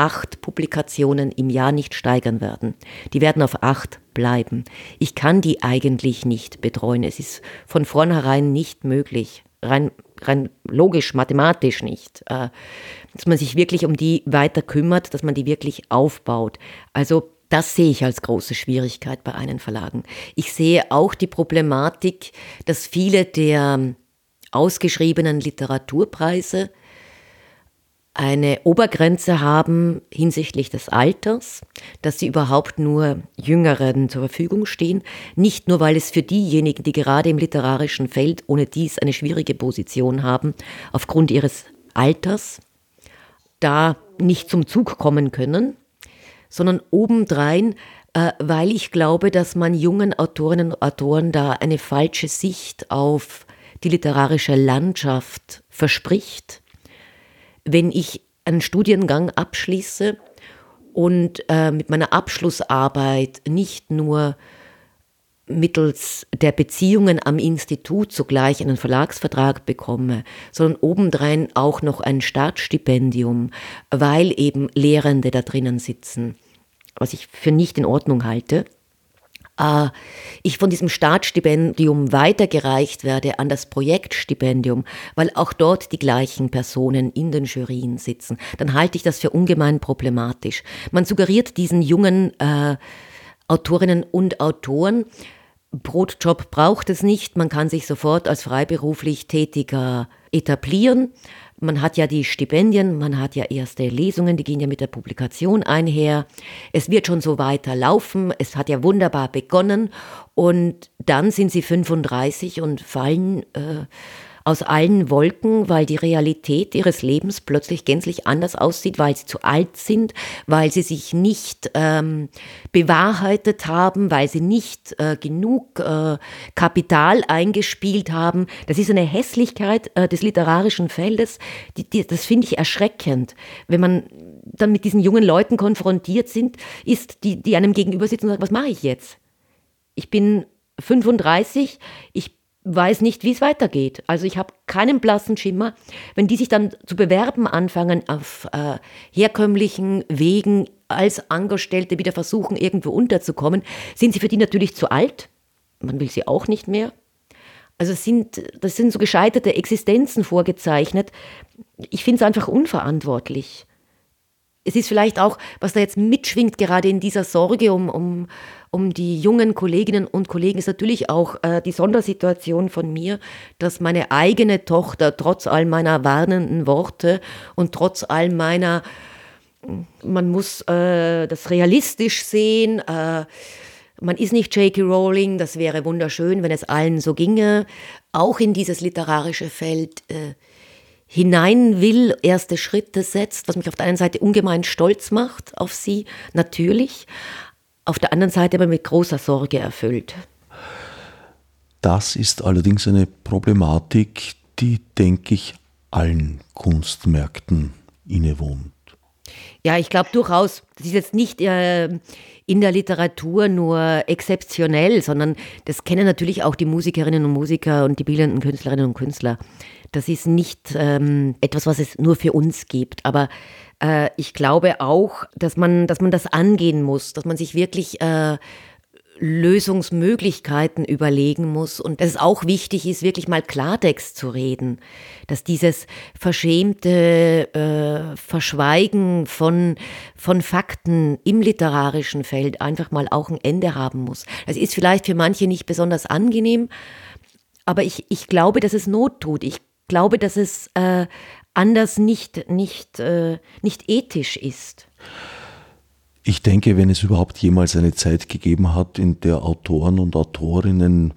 acht Publikationen im Jahr nicht steigern werden. Die werden auf acht bleiben. Ich kann die eigentlich nicht betreuen. Es ist von vornherein nicht möglich. Rein, rein logisch, mathematisch nicht. Äh, dass man sich wirklich um die weiter kümmert, dass man die wirklich aufbaut. Also das sehe ich als große Schwierigkeit bei einen Verlagen. Ich sehe auch die Problematik, dass viele der ausgeschriebenen Literaturpreise eine Obergrenze haben hinsichtlich des Alters, dass sie überhaupt nur Jüngeren zur Verfügung stehen. Nicht nur, weil es für diejenigen, die gerade im literarischen Feld ohne dies eine schwierige Position haben, aufgrund ihres Alters da nicht zum Zug kommen können, sondern obendrein, äh, weil ich glaube, dass man jungen Autorinnen und Autoren da eine falsche Sicht auf die literarische Landschaft verspricht wenn ich einen Studiengang abschließe und äh, mit meiner Abschlussarbeit nicht nur mittels der Beziehungen am Institut zugleich einen Verlagsvertrag bekomme, sondern obendrein auch noch ein Startstipendium, weil eben Lehrende da drinnen sitzen, was ich für nicht in Ordnung halte, ich von diesem Startstipendium weitergereicht werde an das Projektstipendium, weil auch dort die gleichen Personen in den Jurien sitzen, dann halte ich das für ungemein problematisch. Man suggeriert diesen jungen äh, Autorinnen und Autoren, Brotjob braucht es nicht, man kann sich sofort als freiberuflich Tätiger etablieren. Man hat ja die Stipendien, man hat ja erste Lesungen, die gehen ja mit der Publikation einher. Es wird schon so weiter laufen, es hat ja wunderbar begonnen und dann sind sie 35 und fallen äh, aus allen Wolken, weil die Realität ihres Lebens plötzlich gänzlich anders aussieht, weil sie zu alt sind, weil sie sich nicht ähm, bewahrheitet haben, weil sie nicht äh, genug äh, Kapital eingespielt haben. Das ist eine Hässlichkeit äh, des literarischen Feldes, die, die, das finde ich erschreckend, wenn man dann mit diesen jungen Leuten konfrontiert sind, ist, die, die einem gegenüber sitzen und sagen, was mache ich jetzt? Ich bin 35, ich weiß nicht, wie es weitergeht. Also ich habe keinen blassen Schimmer. Wenn die sich dann zu bewerben anfangen auf äh, herkömmlichen Wegen als Angestellte wieder versuchen, irgendwo unterzukommen, sind sie für die natürlich zu alt. Man will sie auch nicht mehr. Also sind, das sind so gescheiterte Existenzen vorgezeichnet. Ich finde es einfach unverantwortlich. Es ist vielleicht auch, was da jetzt mitschwingt, gerade in dieser Sorge um, um um die jungen Kolleginnen und Kollegen ist natürlich auch äh, die Sondersituation von mir, dass meine eigene Tochter trotz all meiner warnenden Worte und trotz all meiner, man muss äh, das realistisch sehen, äh, man ist nicht J.K. Rowling, das wäre wunderschön, wenn es allen so ginge, auch in dieses literarische Feld äh, hinein will, erste Schritte setzt, was mich auf der einen Seite ungemein stolz macht auf sie, natürlich, auf der anderen Seite aber mit großer Sorge erfüllt. Das ist allerdings eine Problematik, die, denke ich, allen Kunstmärkten innewohnt. Ja, ich glaube durchaus, das ist jetzt nicht äh, in der Literatur nur exzeptionell, sondern das kennen natürlich auch die Musikerinnen und Musiker und die bildenden Künstlerinnen und Künstler. Das ist nicht ähm, etwas, was es nur für uns gibt, aber äh, ich glaube auch, dass man, dass man das angehen muss, dass man sich wirklich äh, Lösungsmöglichkeiten überlegen muss und dass es auch wichtig ist, wirklich mal Klartext zu reden, dass dieses verschämte äh, Verschweigen von, von Fakten im literarischen Feld einfach mal auch ein Ende haben muss. Das ist vielleicht für manche nicht besonders angenehm, aber ich, ich glaube, dass es Not tut. Ich glaube, dass es äh, anders nicht, nicht, äh, nicht ethisch ist. Ich denke, wenn es überhaupt jemals eine Zeit gegeben hat, in der Autoren und Autorinnen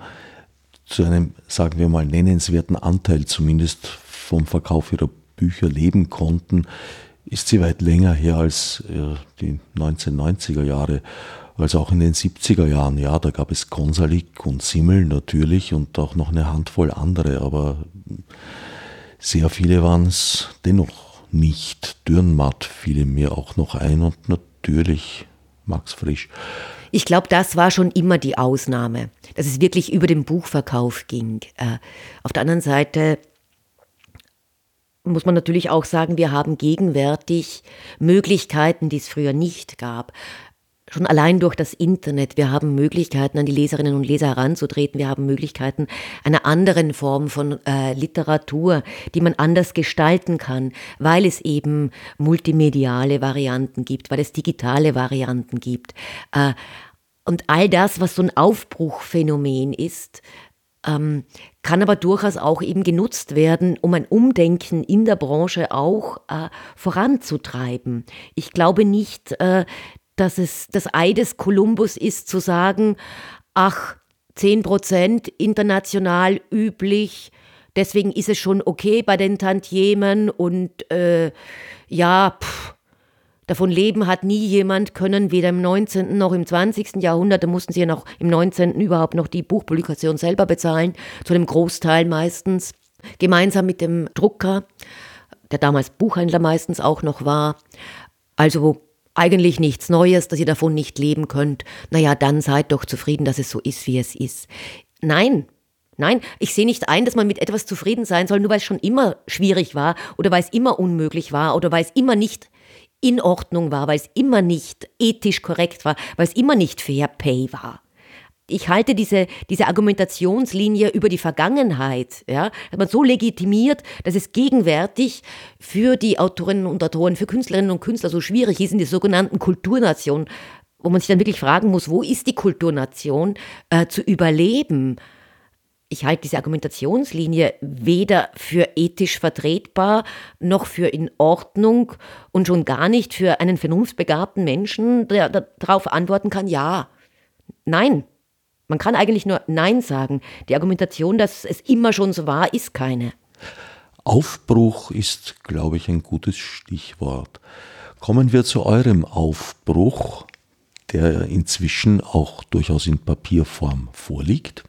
zu einem, sagen wir mal, nennenswerten Anteil zumindest vom Verkauf ihrer Bücher leben konnten, ist sie weit länger her als äh, die 1990er Jahre, als auch in den 70er Jahren. Ja, da gab es Konsalik und Simmel natürlich und auch noch eine Handvoll andere, aber sehr viele waren es dennoch nicht. Dürrenmatt fiel mir auch noch ein und natürlich Max Frisch. Ich glaube, das war schon immer die Ausnahme, dass es wirklich über den Buchverkauf ging. Äh, auf der anderen Seite muss man natürlich auch sagen, wir haben gegenwärtig Möglichkeiten, die es früher nicht gab. Schon allein durch das Internet. Wir haben Möglichkeiten, an die Leserinnen und Leser heranzutreten. Wir haben Möglichkeiten einer anderen Form von äh, Literatur, die man anders gestalten kann, weil es eben multimediale Varianten gibt, weil es digitale Varianten gibt. Äh, und all das, was so ein Aufbruchphänomen ist, ähm, kann aber durchaus auch eben genutzt werden, um ein Umdenken in der Branche auch äh, voranzutreiben. Ich glaube nicht, äh, dass es das Ei des Kolumbus ist, zu sagen, ach, 10 Prozent international üblich, deswegen ist es schon okay bei den Tantiemen und äh, ja, pff, davon leben hat nie jemand können, weder im 19. noch im 20. Jahrhundert. Da mussten sie ja noch im 19. überhaupt noch die Buchpublikation selber bezahlen, zu einem Großteil meistens, gemeinsam mit dem Drucker der damals Buchhändler meistens auch noch war. Also eigentlich nichts Neues, dass ihr davon nicht leben könnt. Naja, dann seid doch zufrieden, dass es so ist, wie es ist. Nein, Nein, ich sehe nicht ein, dass man mit etwas zufrieden sein soll, nur weil es schon immer schwierig war oder weil es immer unmöglich war oder weil es immer nicht in Ordnung war, weil es immer nicht ethisch korrekt war, weil es immer nicht fair pay war ich halte diese, diese Argumentationslinie über die Vergangenheit, ja, hat man so legitimiert, dass es gegenwärtig für die Autorinnen und Autoren, für Künstlerinnen und Künstler so schwierig ist, in der sogenannten Kulturnation, wo man sich dann wirklich fragen muss, wo ist die Kulturnation, äh, zu überleben. Ich halte diese Argumentationslinie weder für ethisch vertretbar noch für in Ordnung und schon gar nicht für einen vernunftbegabten Menschen, der darauf antworten kann, ja, nein, man kann eigentlich nur Nein sagen. Die Argumentation, dass es immer schon so war, ist keine. Aufbruch ist, glaube ich, ein gutes Stichwort. Kommen wir zu eurem Aufbruch, der inzwischen auch durchaus in Papierform vorliegt.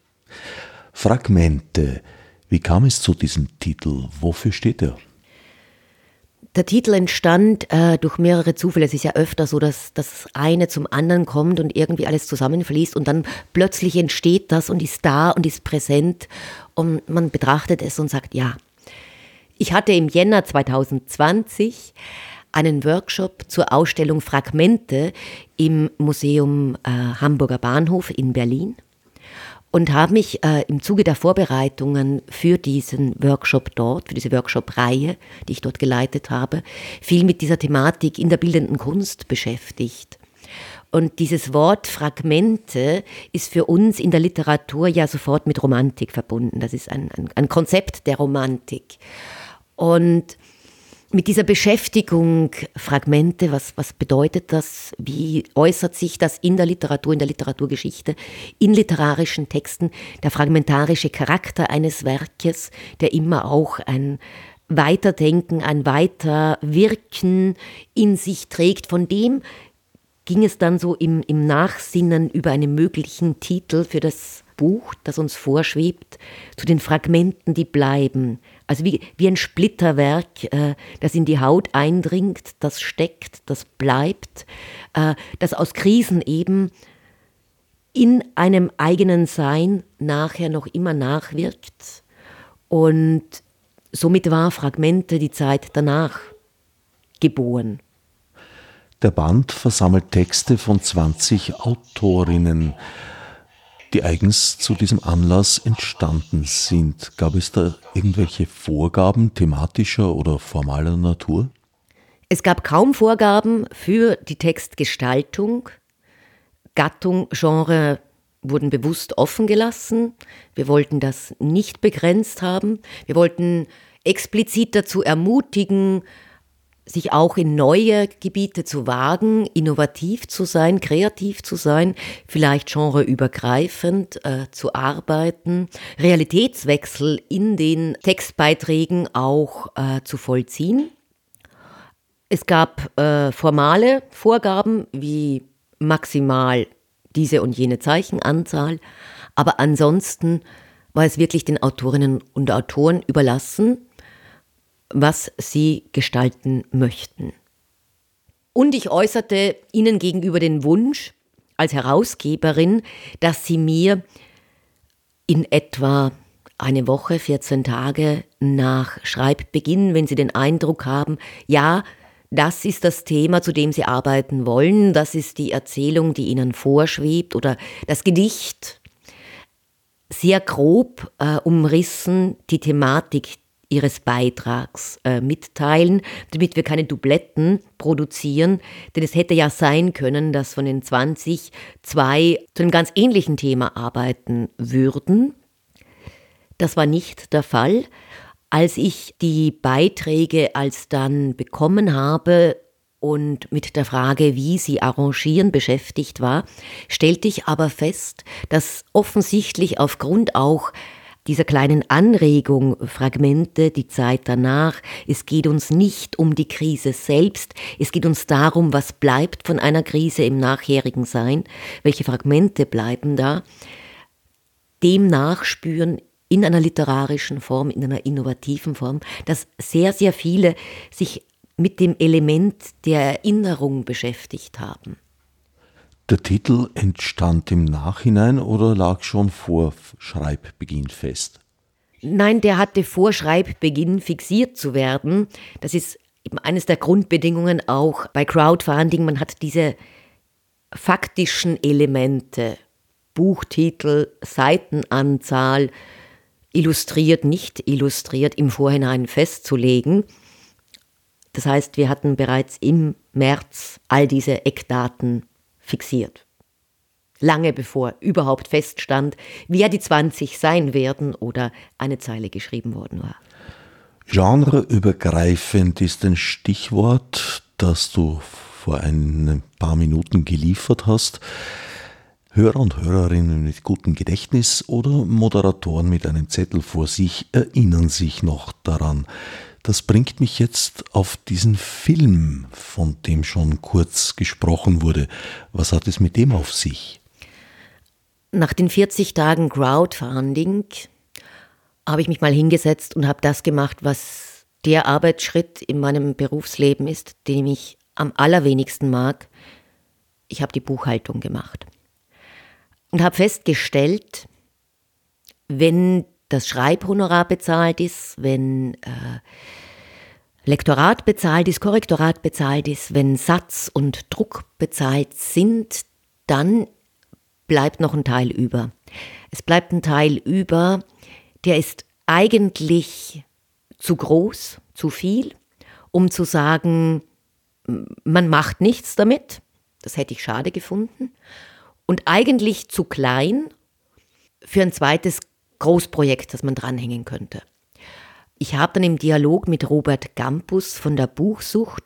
Fragmente. Wie kam es zu diesem Titel? Wofür steht er? Der Titel entstand äh, durch mehrere Zufälle. Es ist ja öfter so, dass das eine zum anderen kommt und irgendwie alles zusammenfließt und dann plötzlich entsteht das und ist da und ist präsent und man betrachtet es und sagt ja. Ich hatte im Jänner 2020 einen Workshop zur Ausstellung Fragmente im Museum äh, Hamburger Bahnhof in Berlin und habe mich äh, im Zuge der Vorbereitungen für diesen Workshop dort, für diese Workshop-Reihe, die ich dort geleitet habe, viel mit dieser Thematik in der bildenden Kunst beschäftigt. Und dieses Wort Fragmente ist für uns in der Literatur ja sofort mit Romantik verbunden. Das ist ein, ein, ein Konzept der Romantik. Und mit dieser Beschäftigung Fragmente, was, was bedeutet das? Wie äußert sich das in der Literatur, in der Literaturgeschichte, in literarischen Texten, der fragmentarische Charakter eines Werkes, der immer auch ein Weiterdenken, ein Weiterwirken in sich trägt. Von dem ging es dann so im, im Nachsinnen über einen möglichen Titel für das Buch, das uns vorschwebt, zu den Fragmenten, die bleiben. Also wie, wie ein Splitterwerk, äh, das in die Haut eindringt, das steckt, das bleibt, äh, das aus Krisen eben in einem eigenen Sein nachher noch immer nachwirkt. Und somit war Fragmente die Zeit danach geboren. Der Band versammelt Texte von 20 Autorinnen die eigens zu diesem Anlass entstanden sind. Gab es da irgendwelche Vorgaben thematischer oder formaler Natur? Es gab kaum Vorgaben für die Textgestaltung. Gattung, Genre wurden bewusst offen gelassen. Wir wollten das nicht begrenzt haben. Wir wollten explizit dazu ermutigen, sich auch in neue Gebiete zu wagen, innovativ zu sein, kreativ zu sein, vielleicht genreübergreifend äh, zu arbeiten, Realitätswechsel in den Textbeiträgen auch äh, zu vollziehen. Es gab äh, formale Vorgaben wie maximal diese und jene Zeichenanzahl, aber ansonsten war es wirklich den Autorinnen und Autoren überlassen, was sie gestalten möchten. Und ich äußerte ihnen gegenüber den Wunsch als Herausgeberin, dass sie mir in etwa eine Woche, 14 Tage nach Schreibbeginn, wenn sie den Eindruck haben, ja, das ist das Thema, zu dem sie arbeiten wollen, das ist die Erzählung, die ihnen vorschwebt oder das Gedicht, sehr grob äh, umrissen die Thematik, ihres Beitrags äh, mitteilen, damit wir keine Dubletten produzieren. Denn es hätte ja sein können, dass von den 20 zwei zu einem ganz ähnlichen Thema arbeiten würden. Das war nicht der Fall. Als ich die Beiträge alsdann bekommen habe und mit der Frage, wie sie arrangieren, beschäftigt war, stellte ich aber fest, dass offensichtlich aufgrund auch dieser kleinen Anregung, Fragmente, die Zeit danach. Es geht uns nicht um die Krise selbst, es geht uns darum, was bleibt von einer Krise im nachherigen Sein, welche Fragmente bleiben da. Dem nachspüren in einer literarischen Form, in einer innovativen Form, dass sehr, sehr viele sich mit dem Element der Erinnerung beschäftigt haben. Der Titel entstand im Nachhinein oder lag schon vor Schreibbeginn fest? Nein, der hatte vor Schreibbeginn fixiert zu werden. Das ist eben eines der Grundbedingungen auch bei Crowdfunding. Man hat diese faktischen Elemente, Buchtitel, Seitenanzahl, illustriert, nicht illustriert, im Vorhinein festzulegen. Das heißt, wir hatten bereits im März all diese Eckdaten fixiert. Lange bevor überhaupt feststand, wer die 20 sein werden oder eine Zeile geschrieben worden war. Genreübergreifend ist ein Stichwort, das du vor ein paar Minuten geliefert hast. Hörer und Hörerinnen mit gutem Gedächtnis oder Moderatoren mit einem Zettel vor sich erinnern sich noch daran. Das bringt mich jetzt auf diesen Film, von dem schon kurz gesprochen wurde. Was hat es mit dem auf sich? Nach den 40 Tagen Crowdfunding habe ich mich mal hingesetzt und habe das gemacht, was der Arbeitsschritt in meinem Berufsleben ist, den ich am allerwenigsten mag. Ich habe die Buchhaltung gemacht und habe festgestellt, wenn das Schreibhonorar bezahlt ist, wenn äh, Lektorat bezahlt ist, Korrektorat bezahlt ist, wenn Satz und Druck bezahlt sind, dann bleibt noch ein Teil über. Es bleibt ein Teil über, der ist eigentlich zu groß, zu viel, um zu sagen, man macht nichts damit. Das hätte ich schade gefunden. Und eigentlich zu klein für ein zweites Großprojekt, das man dranhängen könnte. Ich habe dann im Dialog mit Robert Gampus von der Buchsucht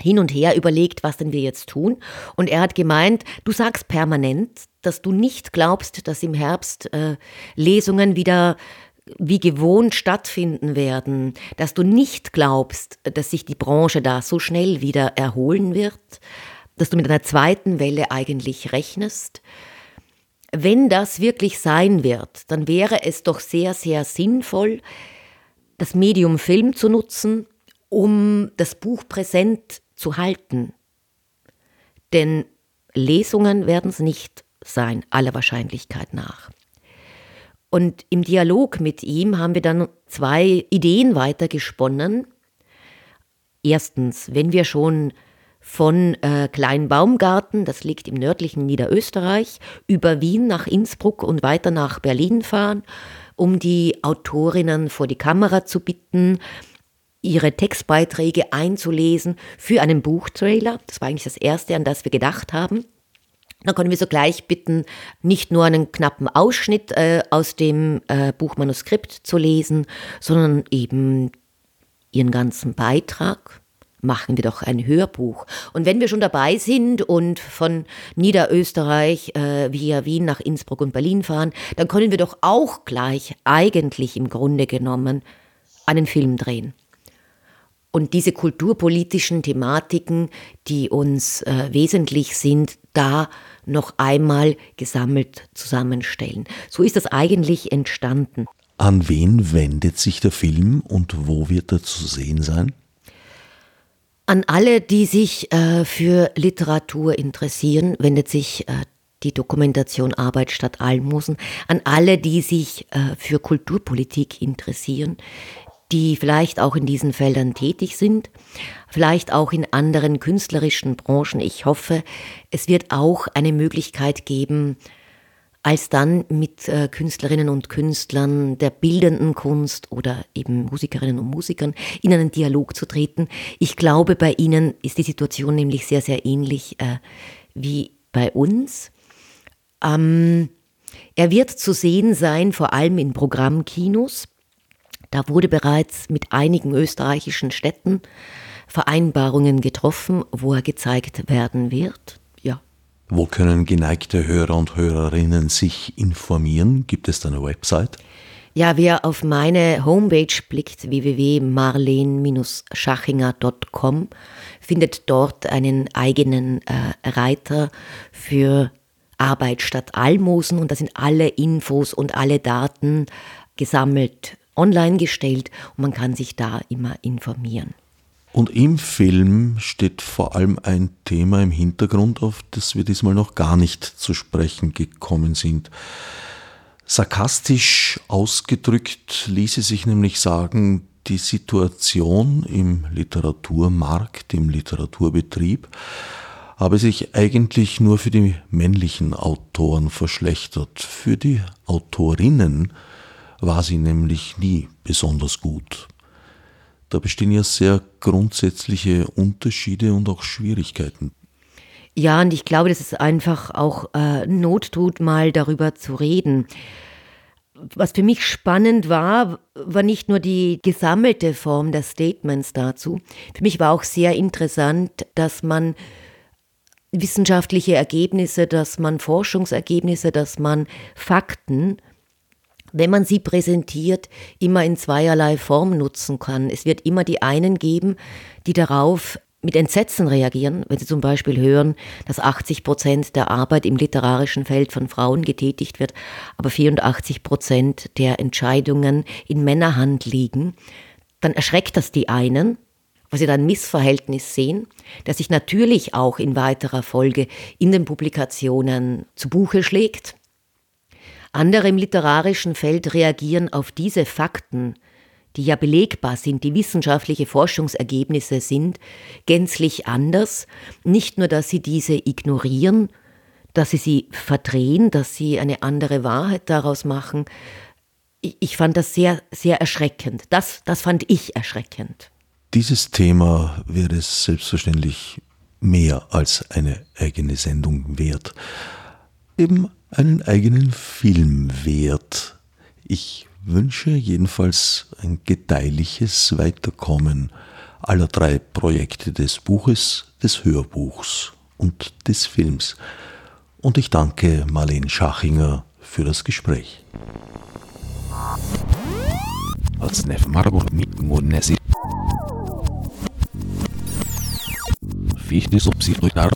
hin und her überlegt, was denn wir jetzt tun. Und er hat gemeint, du sagst permanent, dass du nicht glaubst, dass im Herbst äh, Lesungen wieder wie gewohnt stattfinden werden, dass du nicht glaubst, dass sich die Branche da so schnell wieder erholen wird, dass du mit einer zweiten Welle eigentlich rechnest. Wenn das wirklich sein wird, dann wäre es doch sehr, sehr sinnvoll, das Medium Film zu nutzen, um das Buch präsent zu halten. Denn Lesungen werden es nicht sein, aller Wahrscheinlichkeit nach. Und im Dialog mit ihm haben wir dann zwei Ideen weitergesponnen. Erstens, wenn wir schon von äh, Kleinbaumgarten, das liegt im nördlichen Niederösterreich, über Wien nach Innsbruck und weiter nach Berlin fahren, um die Autorinnen vor die Kamera zu bitten, ihre Textbeiträge einzulesen für einen Buchtrailer. Das war eigentlich das Erste, an das wir gedacht haben. Dann können wir sogleich bitten, nicht nur einen knappen Ausschnitt äh, aus dem äh, Buchmanuskript zu lesen, sondern eben ihren ganzen Beitrag machen wir doch ein Hörbuch. Und wenn wir schon dabei sind und von Niederösterreich äh, via Wien nach Innsbruck und Berlin fahren, dann können wir doch auch gleich eigentlich im Grunde genommen einen Film drehen. Und diese kulturpolitischen Thematiken, die uns äh, wesentlich sind, da noch einmal gesammelt zusammenstellen. So ist das eigentlich entstanden. An wen wendet sich der Film und wo wird er zu sehen sein? An alle, die sich äh, für Literatur interessieren, wendet sich äh, die Dokumentation Arbeit statt Almosen. An alle, die sich äh, für Kulturpolitik interessieren, die vielleicht auch in diesen Feldern tätig sind, vielleicht auch in anderen künstlerischen Branchen. Ich hoffe, es wird auch eine Möglichkeit geben, als dann mit äh, Künstlerinnen und Künstlern der bildenden Kunst oder eben Musikerinnen und Musikern in einen Dialog zu treten. Ich glaube, bei ihnen ist die Situation nämlich sehr, sehr ähnlich äh, wie bei uns. Ähm, er wird zu sehen sein, vor allem in Programmkinos. Da wurde bereits mit einigen österreichischen Städten Vereinbarungen getroffen, wo er gezeigt werden wird. Wo können geneigte Hörer und Hörerinnen sich informieren? Gibt es da eine Website? Ja, wer auf meine Homepage blickt, www.marlen-schachinger.com, findet dort einen eigenen äh, Reiter für Arbeit statt Almosen und da sind alle Infos und alle Daten gesammelt, online gestellt und man kann sich da immer informieren. Und im Film steht vor allem ein Thema im Hintergrund, auf das wir diesmal noch gar nicht zu sprechen gekommen sind. Sarkastisch ausgedrückt ließe sich nämlich sagen, die Situation im Literaturmarkt, im Literaturbetrieb, habe sich eigentlich nur für die männlichen Autoren verschlechtert. Für die Autorinnen war sie nämlich nie besonders gut. Da bestehen ja sehr grundsätzliche Unterschiede und auch Schwierigkeiten. Ja, und ich glaube, dass es einfach auch äh, Not tut, mal darüber zu reden. Was für mich spannend war, war nicht nur die gesammelte Form der Statements dazu. Für mich war auch sehr interessant, dass man wissenschaftliche Ergebnisse, dass man Forschungsergebnisse, dass man Fakten wenn man sie präsentiert, immer in zweierlei Form nutzen kann. Es wird immer die einen geben, die darauf mit Entsetzen reagieren, wenn sie zum Beispiel hören, dass 80 Prozent der Arbeit im literarischen Feld von Frauen getätigt wird, aber 84 Prozent der Entscheidungen in Männerhand liegen, dann erschreckt das die einen, weil sie dann Missverhältnis sehen, das sich natürlich auch in weiterer Folge in den Publikationen zu Buche schlägt. Andere im literarischen Feld reagieren auf diese Fakten, die ja belegbar sind, die wissenschaftliche Forschungsergebnisse sind, gänzlich anders. Nicht nur, dass sie diese ignorieren, dass sie sie verdrehen, dass sie eine andere Wahrheit daraus machen. Ich fand das sehr, sehr erschreckend. Das, das fand ich erschreckend. Dieses Thema wäre es selbstverständlich mehr als eine eigene Sendung wert. Eben einen eigenen Film wert. Ich wünsche jedenfalls ein gedeihliches Weiterkommen aller drei Projekte des Buches, des Hörbuchs und des Films. Und ich danke Marlene Schachinger für das Gespräch. Als Nef Marburg mit Monesi. Fichtes Obsidruitar.